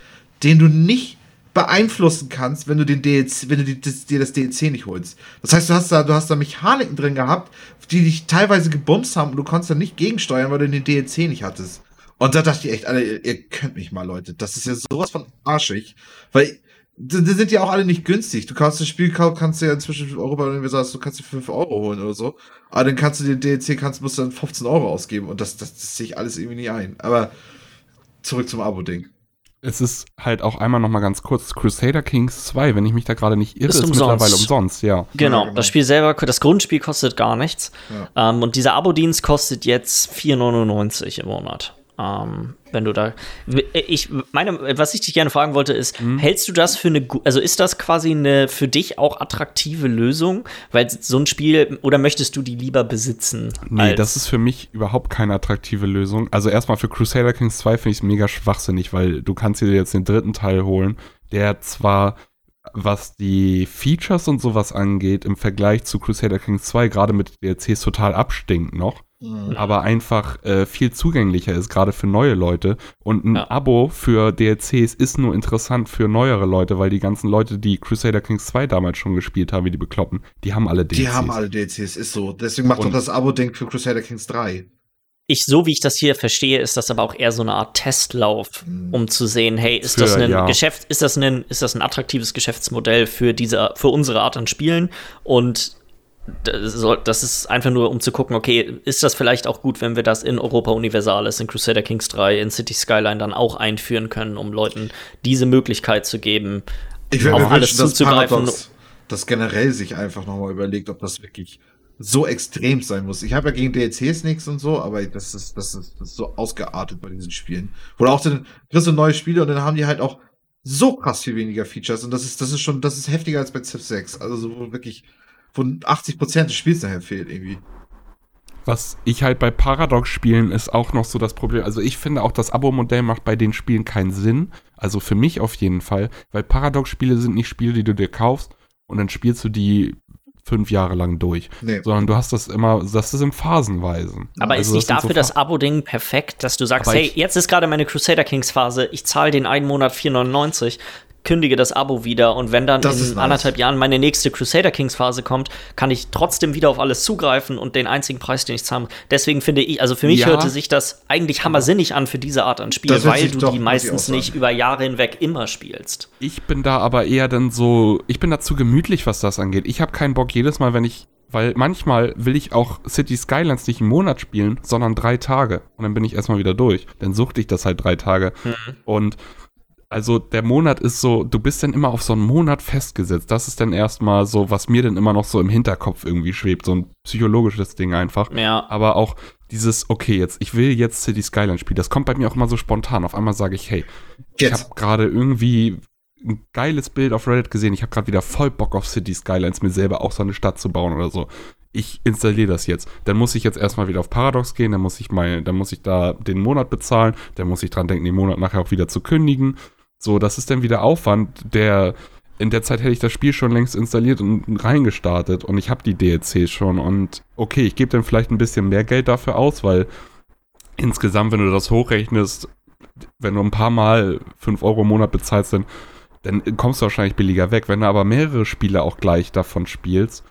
den du nicht beeinflussen kannst, wenn du den DLC, wenn du die, das, dir das DLC nicht holst. Das heißt, du hast da, du hast da Mechaniken drin gehabt, die dich teilweise gebumst haben und du konntest da nicht gegensteuern, weil du den DLC nicht hattest. Und da dachte ich echt, Alter, ihr, könnt mich mal, Leute. Das ist ja sowas von arschig. Weil die, sind ja auch alle nicht günstig. Du kannst das Spiel kaufen, kannst du ja inzwischen Europa Universal, du kannst dir 5 Euro holen oder so. Aber dann kannst du den DLC, kannst, musst du dann 15 Euro ausgeben. Und das, das, das sehe ich alles irgendwie nie ein. Aber zurück zum Abo-Ding. Es ist halt auch einmal noch mal ganz kurz Crusader Kings 2, wenn ich mich da gerade nicht irre, ist, ist mittlerweile umsonst, ja. Genau, ja, genau, das Spiel selber, das Grundspiel kostet gar nichts. Ja. Ähm, und dieser Abo-Dienst kostet jetzt 4,99 im Monat. Ähm, wenn du da. Ich meine, was ich dich gerne fragen wollte, ist, mhm. hältst du das für eine, also ist das quasi eine für dich auch attraktive Lösung? Weil so ein Spiel, oder möchtest du die lieber besitzen? Nee, das ist für mich überhaupt keine attraktive Lösung. Also erstmal für Crusader Kings 2 finde ich es mega schwachsinnig, weil du kannst dir jetzt den dritten Teil holen, der zwar was die Features und sowas angeht, im Vergleich zu Crusader Kings 2, gerade mit DLCs total abstinkt noch mhm. aber einfach äh, viel zugänglicher ist, gerade für neue Leute. Und ein ja. Abo für DLCs ist nur interessant für neuere Leute, weil die ganzen Leute, die Crusader Kings 2 damals schon gespielt haben, wie die bekloppen, die haben alle DLCs. Die haben alle DLCs, ist so. Deswegen macht doch das Abo-Ding für Crusader Kings 3. ich, so wie ich das hier verstehe, ist das aber auch eher so eine Art Testlauf, mhm. um zu sehen, hey, ist das ein ja. Geschäft, ist das ein, ist das ein attraktives Geschäftsmodell für diese, für unsere Art an Spielen? Und das ist einfach nur, um zu gucken, okay, ist das vielleicht auch gut, wenn wir das in Europa Universalis, in Crusader Kings 3, in City Skyline dann auch einführen können, um Leuten diese Möglichkeit zu geben, ich auf alles wünschen, zuzugreifen. Paradox, das generell sich einfach nochmal überlegt, ob das wirklich so extrem sein muss. Ich habe ja gegen DLCs nichts und so, aber das ist, das ist, das ist so ausgeartet bei diesen Spielen. Oder auch dann kriegst du neue Spiele und dann haben die halt auch so krass viel weniger Features und das ist, das ist schon, das ist heftiger als bei Civ 6. Also so wirklich von 80 Prozent des Spiels nachher fehlt irgendwie. Was ich halt bei Paradox-Spielen ist auch noch so das Problem. Also ich finde auch, das Abo-Modell macht bei den Spielen keinen Sinn. Also für mich auf jeden Fall, weil Paradox-Spiele sind nicht Spiele, die du dir kaufst und dann spielst du die fünf Jahre lang durch. Nee. Sondern du hast das immer, das ist in Phasenweisen. Aber also ist nicht dafür so das Abo-Ding perfekt, dass du sagst, hey, jetzt ist gerade meine Crusader Kings Phase, ich zahle den einen Monat 4,99, kündige das Abo wieder und wenn dann das in nice. anderthalb Jahren meine nächste Crusader Kings Phase kommt, kann ich trotzdem wieder auf alles zugreifen und den einzigen Preis, den ich zahle. Deswegen finde ich, also für mich ja. hörte sich das eigentlich hammersinnig an für diese Art an Spiel, weil du doch, die meistens nicht über Jahre hinweg immer spielst. Ich bin da aber eher dann so, ich bin da zu gemütlich, was das angeht. Ich habe keinen Bock jedes Mal, wenn ich weil manchmal will ich auch City Skylines nicht einen Monat spielen, sondern drei Tage. Und dann bin ich erstmal wieder durch. Dann suchte ich das halt drei Tage. Mhm. Und also der Monat ist so, du bist dann immer auf so einen Monat festgesetzt. Das ist dann erstmal so, was mir dann immer noch so im Hinterkopf irgendwie schwebt, so ein psychologisches Ding einfach. Ja. Aber auch dieses, okay, jetzt, ich will jetzt City Skyline spielen. Das kommt bei mir auch immer so spontan. Auf einmal sage ich, hey, jetzt. ich habe gerade irgendwie ein geiles Bild auf Reddit gesehen. Ich habe gerade wieder voll Bock auf City Skylines, mir selber auch so eine Stadt zu bauen oder so. Ich installiere das jetzt. Dann muss ich jetzt erstmal wieder auf Paradox gehen, dann muss ich mal, dann muss ich da den Monat bezahlen, dann muss ich dran denken, den Monat nachher auch wieder zu kündigen. So, das ist dann wieder Aufwand, der in der Zeit hätte ich das Spiel schon längst installiert und reingestartet und ich habe die DLCs schon und okay, ich gebe dann vielleicht ein bisschen mehr Geld dafür aus, weil insgesamt, wenn du das hochrechnest, wenn du ein paar Mal 5 Euro im Monat bezahlst, dann, dann kommst du wahrscheinlich billiger weg. Wenn du aber mehrere Spiele auch gleich davon spielst,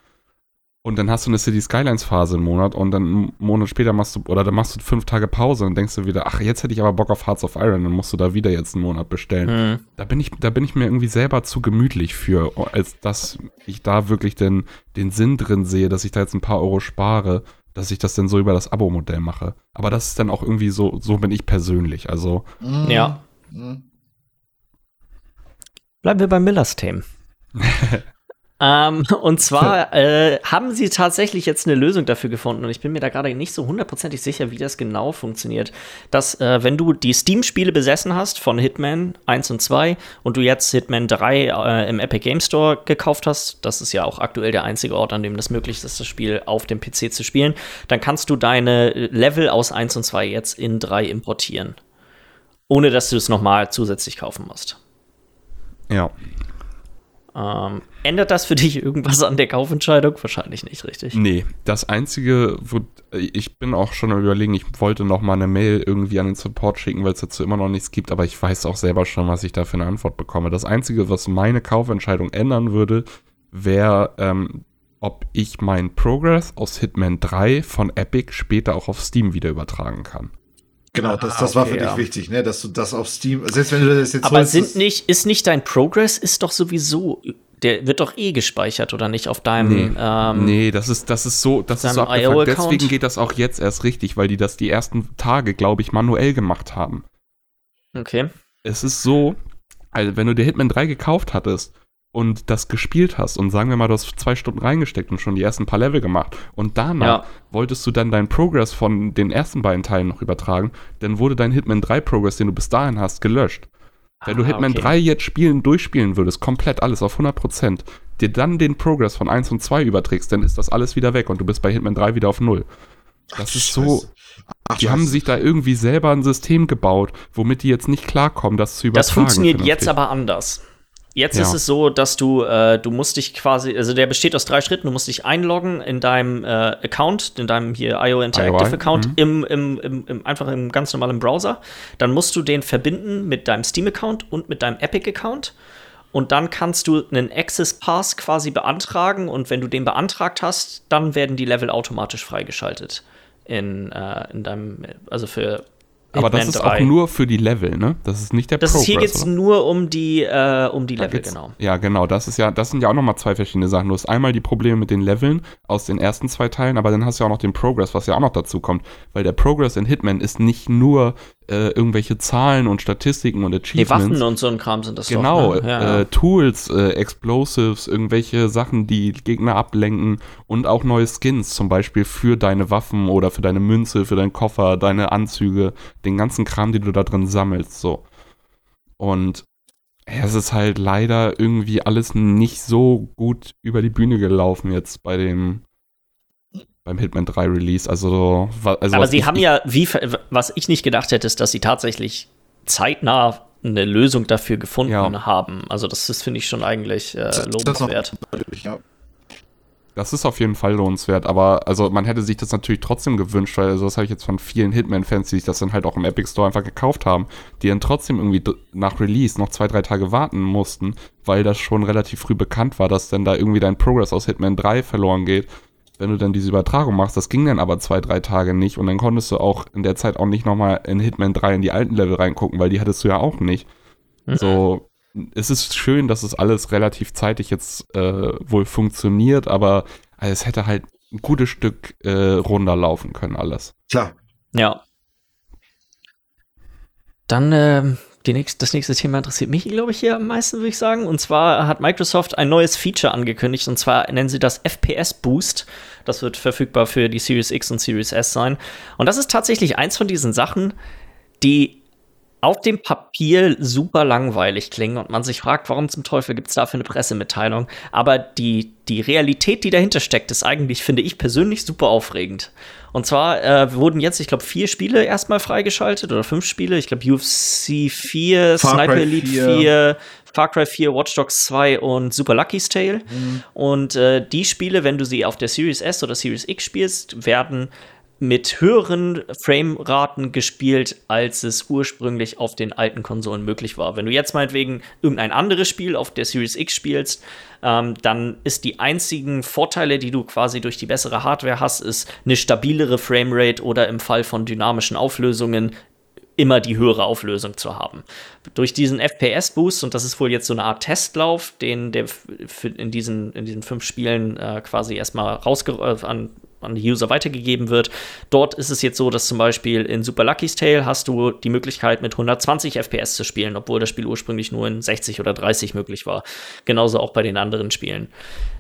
und dann hast du eine City Skylines Phase im Monat und dann einen Monat später machst du, oder dann machst du fünf Tage Pause und denkst du wieder, ach, jetzt hätte ich aber Bock auf Hearts of Iron, dann musst du da wieder jetzt einen Monat bestellen. Mhm. Da bin ich, da bin ich mir irgendwie selber zu gemütlich für, als dass ich da wirklich den, den Sinn drin sehe, dass ich da jetzt ein paar Euro spare, dass ich das dann so über das Abo-Modell mache. Aber das ist dann auch irgendwie so, so bin ich persönlich, also. Mhm. Ja. Mhm. Bleiben wir bei Millers Themen. Ähm, und zwar äh, haben sie tatsächlich jetzt eine Lösung dafür gefunden und ich bin mir da gerade nicht so hundertprozentig sicher, wie das genau funktioniert. Dass, äh, wenn du die Steam-Spiele besessen hast von Hitman 1 und 2 und du jetzt Hitman 3 äh, im Epic Game Store gekauft hast, das ist ja auch aktuell der einzige Ort, an dem das möglich ist, das Spiel auf dem PC zu spielen, dann kannst du deine Level aus 1 und 2 jetzt in 3 importieren. Ohne dass du es nochmal zusätzlich kaufen musst. Ja. Ähm, ändert das für dich irgendwas an der Kaufentscheidung? Wahrscheinlich nicht, richtig? Nee, das Einzige, wo ich bin auch schon am überlegen, ich wollte noch mal eine Mail irgendwie an den Support schicken, weil es dazu immer noch nichts gibt, aber ich weiß auch selber schon, was ich da für eine Antwort bekomme. Das Einzige, was meine Kaufentscheidung ändern würde, wäre, ähm, ob ich meinen Progress aus Hitman 3 von Epic später auch auf Steam wieder übertragen kann. Genau, das, das ah, war für dich ja. wichtig, ne, dass du das auf Steam, selbst wenn du das jetzt Aber holst, sind nicht, ist nicht dein Progress, ist doch sowieso, der wird doch eh gespeichert, oder nicht, auf deinem, nee, ähm, nee das ist, das ist so, das ist so abgefuckt. Deswegen geht das auch jetzt erst richtig, weil die das die ersten Tage, glaube ich, manuell gemacht haben. Okay. Es ist so, also wenn du dir Hitman 3 gekauft hattest, und das gespielt hast und sagen wir mal, du hast zwei Stunden reingesteckt und schon die ersten paar Level gemacht und danach ja. wolltest du dann deinen Progress von den ersten beiden Teilen noch übertragen, dann wurde dein Hitman 3 Progress, den du bis dahin hast, gelöscht. Wenn ah, du Hitman okay. 3 jetzt spielen, durchspielen würdest, komplett alles auf 100%, dir dann den Progress von 1 und 2 überträgst, dann ist das alles wieder weg und du bist bei Hitman 3 wieder auf 0. Das Ach, ist so. Ach, die haben sich da irgendwie selber ein System gebaut, womit die jetzt nicht klarkommen, das zu übertragen. Das funktioniert jetzt aber anders. Jetzt ja. ist es so, dass du, äh, du musst dich quasi, also der besteht aus drei Schritten. Du musst dich einloggen in deinem äh, Account, in deinem hier IO Interactive IOI. Account, mhm. im, im, im, im, einfach im ganz normalen Browser. Dann musst du den verbinden mit deinem Steam-Account und mit deinem Epic-Account. Und dann kannst du einen Access Pass quasi beantragen. Und wenn du den beantragt hast, dann werden die Level automatisch freigeschaltet. in, äh, in deinem, also für aber das ist 3. auch nur für die Level, ne? Das ist nicht der das Progress. Ist, hier geht es nur um die, äh, um die Level, genau. Ja, genau. Das ist ja, das sind ja auch nochmal zwei verschiedene Sachen. Du hast einmal die Probleme mit den Leveln aus den ersten zwei Teilen, aber dann hast du ja auch noch den Progress, was ja auch noch dazu kommt. Weil der Progress in Hitman ist nicht nur äh, irgendwelche Zahlen und Statistiken und Achievements. Die Waffen und so ein Kram sind das Genau, doch, ne? ja, äh, Tools, äh, Explosives, irgendwelche Sachen, die Gegner ablenken und auch neue Skins, zum Beispiel für deine Waffen oder für deine Münze, für deinen Koffer, deine Anzüge, den ganzen Kram, den du da drin sammelst, so. Und ja, es ist halt leider irgendwie alles nicht so gut über die Bühne gelaufen jetzt bei dem beim Hitman 3 Release. Also, also aber sie haben ja, wie, was ich nicht gedacht hätte, ist, dass sie tatsächlich zeitnah eine Lösung dafür gefunden ja. haben. Also das ist, finde ich, schon eigentlich äh, lobenswert. Das, ja. das ist auf jeden Fall lohnenswert, aber also man hätte sich das natürlich trotzdem gewünscht, weil also das habe ich jetzt von vielen Hitman-Fans, die sich das dann halt auch im Epic Store einfach gekauft haben, die dann trotzdem irgendwie nach Release noch zwei, drei Tage warten mussten, weil das schon relativ früh bekannt war, dass dann da irgendwie dein Progress aus Hitman 3 verloren geht wenn du dann diese Übertragung machst, das ging dann aber zwei, drei Tage nicht und dann konntest du auch in der Zeit auch nicht nochmal in Hitman 3 in die alten Level reingucken, weil die hattest du ja auch nicht. Mhm. So, es ist schön, dass es alles relativ zeitig jetzt äh, wohl funktioniert, aber es hätte halt ein gutes Stück äh, runterlaufen können, alles. Klar. Ja. Dann ähm, nächste, das nächste Thema interessiert mich, glaube ich, hier am meisten, würde ich sagen. Und zwar hat Microsoft ein neues Feature angekündigt, und zwar nennen sie das FPS Boost. Das wird verfügbar für die Series X und Series S sein. Und das ist tatsächlich eins von diesen Sachen, die auf dem Papier super langweilig klingen und man sich fragt, warum zum Teufel gibt es dafür eine Pressemitteilung. Aber die, die Realität, die dahinter steckt, ist eigentlich, finde ich persönlich, super aufregend. Und zwar äh, wurden jetzt, ich glaube, vier Spiele erstmal freigeschaltet oder fünf Spiele. Ich glaube, UFC 4, Far Sniper Elite 4. 4, Far Cry 4, Watch Dogs 2 und Super Lucky's Tale. Mhm. Und äh, die Spiele, wenn du sie auf der Series S oder Series X spielst, werden mit höheren Frameraten gespielt, als es ursprünglich auf den alten Konsolen möglich war. Wenn du jetzt meinetwegen irgendein anderes Spiel auf der Series X spielst, ähm, dann ist die einzigen Vorteile, die du quasi durch die bessere Hardware hast, ist eine stabilere Framerate oder im Fall von dynamischen Auflösungen immer die höhere Auflösung zu haben. Durch diesen FPS-Boost, und das ist wohl jetzt so eine Art Testlauf, den der in diesen, in diesen fünf Spielen äh, quasi erstmal rausge äh, an die User weitergegeben wird. Dort ist es jetzt so, dass zum Beispiel in Super Lucky's Tale hast du die Möglichkeit, mit 120 FPS zu spielen, obwohl das Spiel ursprünglich nur in 60 oder 30 möglich war. Genauso auch bei den anderen Spielen.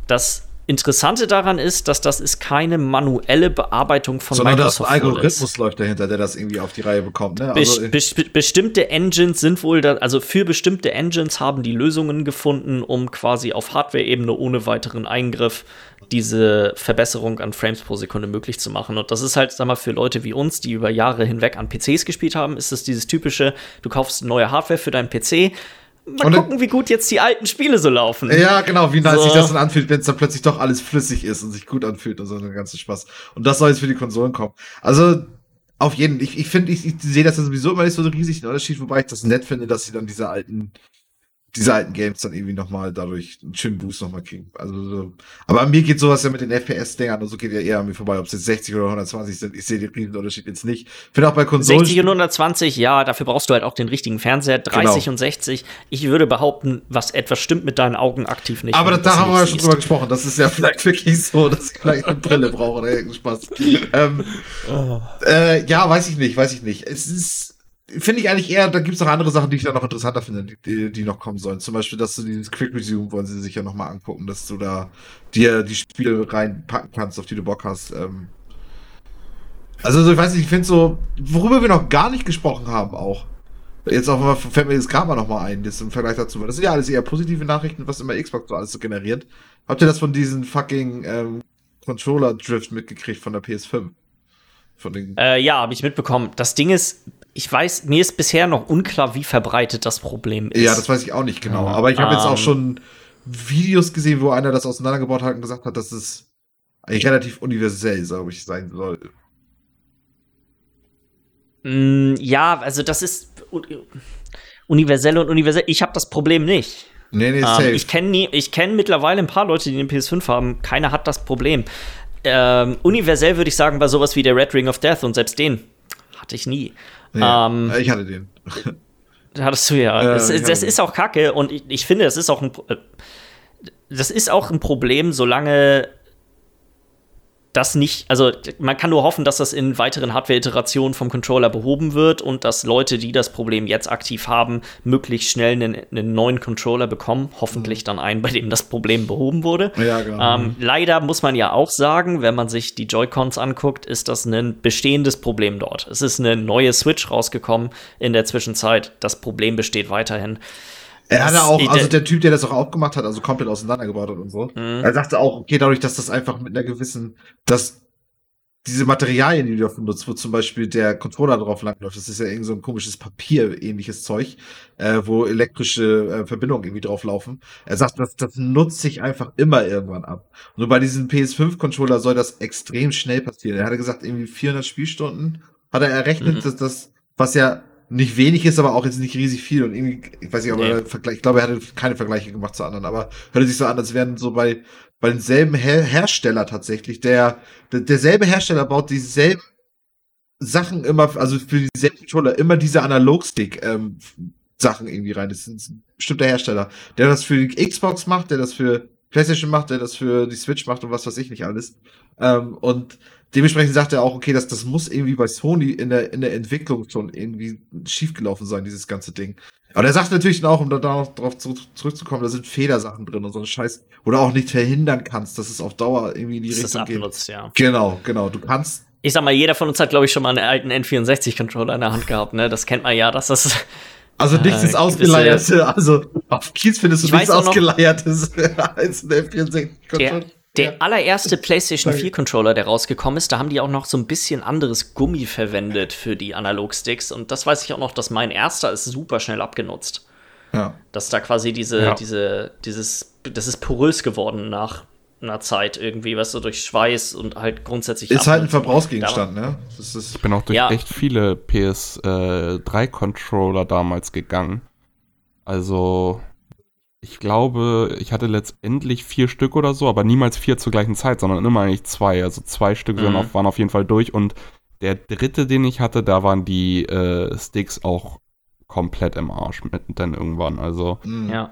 Das Interessante daran ist, dass das ist keine manuelle Bearbeitung von Sondern Microsoft. Sondern das Algorithmus läuft dahinter, der das irgendwie auf die Reihe bekommt. Ne? Also be be bestimmte Engines sind wohl, da, also für bestimmte Engines haben die Lösungen gefunden, um quasi auf Hardware-Ebene ohne weiteren Eingriff diese Verbesserung an Frames pro Sekunde möglich zu machen. Und das ist halt, sag mal, für Leute wie uns, die über Jahre hinweg an PCs gespielt haben, ist es dieses typische, du kaufst neue Hardware für deinen PC, Mal und gucken, wie gut jetzt die alten Spiele so laufen. Ja, genau, wie nice so. sich das dann anfühlt, wenn es dann plötzlich doch alles flüssig ist und sich gut anfühlt und so ein ganzer Spaß. Und das soll jetzt für die Konsolen kommen. Also, auf jeden Fall, ich, ich finde, ich, ich sehe das ja sowieso immer nicht so riesig Unterschied, wobei ich das nett finde, dass sie dann diese alten diese alten Games dann irgendwie nochmal dadurch einen schönen Boost nochmal kriegen. Also, so. aber mir geht sowas ja mit den FPS-Dingern und so geht ja eher an mir vorbei, ob es jetzt 60 oder 120 sind. Ich sehe den riesen Unterschied jetzt nicht. Finde auch bei Konsolen. 60 und 120, ja, dafür brauchst du halt auch den richtigen Fernseher. 30 genau. und 60. Ich würde behaupten, was etwas stimmt mit deinen Augen aktiv nicht. Aber da haben wir ja schon drüber gesprochen. Das ist ja vielleicht wirklich so, dass ich vielleicht eine Brille brauche oder irgendeinen Spaß. ähm, oh. äh, ja, weiß ich nicht, weiß ich nicht. Es ist, finde ich eigentlich eher, da gibt es noch andere Sachen, die ich da noch interessanter finde, die, die noch kommen sollen. Zum Beispiel, dass du dieses Quick Resume wollen sie sich ja nochmal angucken, dass du da dir die Spiele reinpacken kannst, auf die du Bock hast. Ähm also, ich weiß nicht, ich finde so, worüber wir noch gar nicht gesprochen haben auch. Jetzt auch fällt mir das mal nochmal ein, jetzt im Vergleich dazu. Das sind ja alles eher positive Nachrichten, was immer Xbox so alles so generiert. Habt ihr das von diesen fucking ähm, Controller-Drift mitgekriegt von der PS5? Von den äh, ja, habe ich mitbekommen. Das Ding ist, ich weiß, mir ist bisher noch unklar, wie verbreitet das Problem ist. Ja, das weiß ich auch nicht genau. Aber ich habe um, jetzt auch ähm. schon Videos gesehen, wo einer das auseinandergebaut hat und gesagt hat, dass es eigentlich relativ universell, glaube ich, sein soll. Mm, ja, also das ist universell und universell. Ich habe das Problem nicht. Nee, nee, ähm, safe. Ich kenne kenn mittlerweile ein paar Leute, die eine PS5 haben. Keiner hat das Problem ähm, universell würde ich sagen, war sowas wie der Red Ring of Death und selbst den hatte ich nie. Ja, ähm, ich hatte den. Hattest du ja. ja das, das ist auch kacke und ich, ich finde, das ist auch ein. Äh, das ist auch ein Problem, solange das nicht, also man kann nur hoffen, dass das in weiteren Hardware-Iterationen vom Controller behoben wird und dass Leute, die das Problem jetzt aktiv haben, möglichst schnell einen, einen neuen Controller bekommen. Hoffentlich mhm. dann einen, bei dem das Problem behoben wurde. Ja, genau. Ähm, leider muss man ja auch sagen, wenn man sich die Joy-Cons anguckt, ist das ein bestehendes Problem dort. Es ist eine neue Switch rausgekommen in der Zwischenzeit. Das Problem besteht weiterhin. Er hatte auch, also der Typ, der das auch aufgemacht hat, also komplett auseinandergebaut hat und so, mhm. er sagte auch, okay, dadurch, dass das einfach mit einer gewissen, dass diese Materialien, die du dafür nutzt, wo zum Beispiel der Controller drauf langläuft, das ist ja irgend so ein komisches Papier-ähnliches Zeug, äh, wo elektrische äh, Verbindungen irgendwie drauflaufen. Er sagt, das, das nutzt sich einfach immer irgendwann ab. Und bei diesem PS5-Controller soll das extrem schnell passieren. Er hatte gesagt, irgendwie 400 Spielstunden hat er errechnet, mhm. dass das, was ja nicht wenig ist, aber auch jetzt nicht riesig viel. Und irgendwie, ich weiß nicht, ob nee. er Vergleich, ich glaube, er hatte keine Vergleiche gemacht zu anderen, aber hört sich so an, als wären so bei, bei denselben Her Hersteller tatsächlich. Der, der, derselbe Hersteller baut dieselben Sachen immer, also für dieselben Controller immer diese Analogstick, ähm, Sachen irgendwie rein. Das ist ein bestimmter Hersteller, der das für die Xbox macht, der das für PlayStation macht, der das für die Switch macht und was weiß ich nicht alles. Ähm, und dementsprechend sagt er auch, okay, das, das muss irgendwie bei Sony in der, in der Entwicklung schon irgendwie schiefgelaufen sein, dieses ganze Ding. Aber er sagt natürlich auch, um da darauf zurückzukommen, da sind Fehlersachen drin und so ein Scheiß, wo du auch nicht verhindern kannst, dass es auf Dauer irgendwie in die das Richtung abnutzt, geht. Ja. Genau, genau. Du kannst. Ich sag mal, jeder von uns hat, glaube ich, schon mal einen alten N64-Controller in der Hand gehabt, ne? Das kennt man ja, dass das. Also nichts äh, ist ausgeleiert. Also auf Kiez findest du nichts ausgeleiertes als ein N64-Controller. Der allererste PlayStation 4 Controller, der rausgekommen ist, da haben die auch noch so ein bisschen anderes Gummi verwendet für die Analogsticks. Und das weiß ich auch noch, dass mein erster ist super schnell abgenutzt. Ja. Dass da quasi diese, ja. diese, dieses, das ist porös geworden nach einer Zeit irgendwie, was so durch Schweiß und halt grundsätzlich. Ist halt ein Verbrauchsgegenstand, ne? ich bin auch durch ja. echt viele PS3-Controller äh, damals gegangen. Also ich glaube, ich hatte letztendlich vier Stück oder so, aber niemals vier zur gleichen Zeit, sondern immer eigentlich zwei. Also zwei Stück mhm. auf, waren auf jeden Fall durch. Und der dritte, den ich hatte, da waren die äh, Sticks auch komplett im Arsch mit dann irgendwann. Also. Mhm. Ja.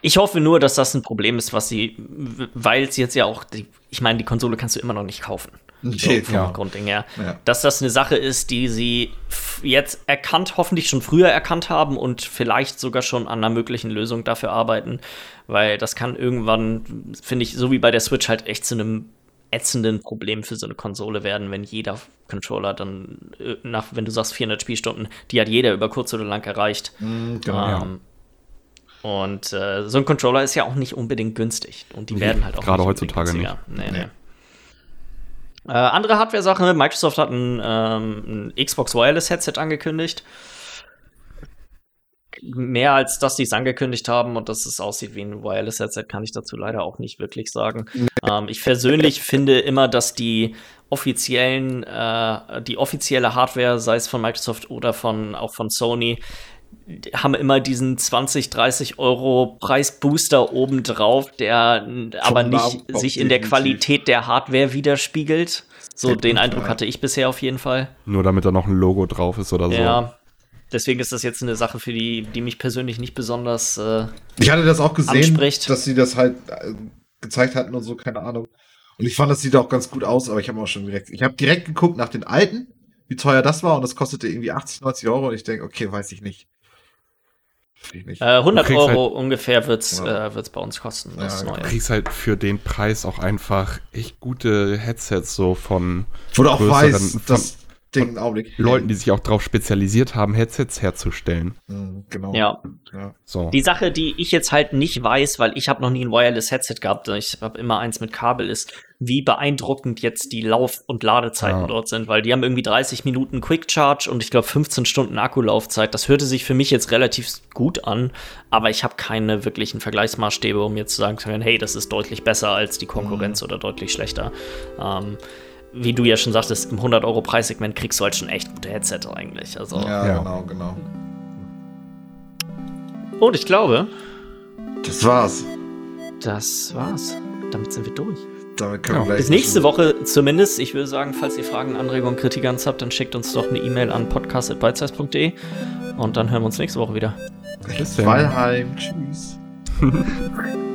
Ich hoffe nur, dass das ein Problem ist, was sie, weil es jetzt ja auch, die, ich meine, die Konsole kannst du immer noch nicht kaufen. Okay, so vom ja. Grundding her. Ja. Dass das eine Sache ist, die sie jetzt erkannt, hoffentlich schon früher erkannt haben und vielleicht sogar schon an einer möglichen Lösung dafür arbeiten. Weil das kann irgendwann, finde ich, so wie bei der Switch halt echt zu einem ätzenden Problem für so eine Konsole werden, wenn jeder Controller dann äh, nach, wenn du sagst 400 Spielstunden, die hat jeder über kurz oder lang erreicht. Mm, genau, ähm. Und äh, so ein Controller ist ja auch nicht unbedingt günstig. Und die werden halt auch gerade heutzutage nicht. Nee, nee. Äh, andere Hardware-Sache, Microsoft hat ein, ähm, ein Xbox Wireless Headset angekündigt. Mehr als dass die es angekündigt haben und dass es aussieht wie ein Wireless Headset, kann ich dazu leider auch nicht wirklich sagen. Ähm, ich persönlich finde immer, dass die offiziellen, äh, die offizielle Hardware, sei es von Microsoft oder von auch von Sony, haben immer diesen 20, 30 Euro Preisbooster obendrauf, der aber nicht sich in der Qualität der Hardware widerspiegelt. So den Eindruck hatte ich bisher auf jeden Fall. Nur damit da noch ein Logo drauf ist oder so. Ja. Deswegen ist das jetzt eine Sache, für die, die mich persönlich nicht besonders. Äh, ich hatte das auch gesehen, anspricht. dass sie das halt äh, gezeigt hatten und so, keine Ahnung. Und ich fand, das sieht auch ganz gut aus, aber ich habe auch schon direkt, ich habe direkt geguckt nach den alten, wie teuer das war und das kostete irgendwie 80, 90 Euro und ich denke, okay, weiß ich nicht. Äh, 100 Euro halt, ungefähr wird es ja. äh, bei uns kosten. Ja, du kriegst halt für den Preis auch einfach echt gute Headsets so von. Du auch weißt, dass den Augenblick. Leuten, die sich auch darauf spezialisiert haben, Headsets herzustellen. Mhm, genau. Ja. ja. So. Die Sache, die ich jetzt halt nicht weiß, weil ich habe noch nie ein Wireless Headset gehabt, ich habe immer eins mit Kabel, ist, wie beeindruckend jetzt die Lauf- und Ladezeiten ja. dort sind, weil die haben irgendwie 30 Minuten Quick Charge und ich glaube 15 Stunden Akkulaufzeit. Das hörte sich für mich jetzt relativ gut an, aber ich habe keine wirklichen Vergleichsmaßstäbe, um jetzt zu sagen zu können, hey, das ist deutlich besser als die Konkurrenz mhm. oder deutlich schlechter. Ähm, wie du ja schon sagtest, im 100-Euro-Preissegment kriegst du halt schon echt gute Headset eigentlich. Also, ja, ja, genau, genau. Und ich glaube. Das war's. Das war's. Damit sind wir durch. Damit können ja. wir Bis nächste Woche zumindest. Ich würde sagen, falls ihr Fragen, Anregungen, Kritik an uns habt, dann schickt uns doch eine E-Mail an podcast.beizeiss.de und dann hören wir uns nächste Woche wieder. Bis. Tschüss.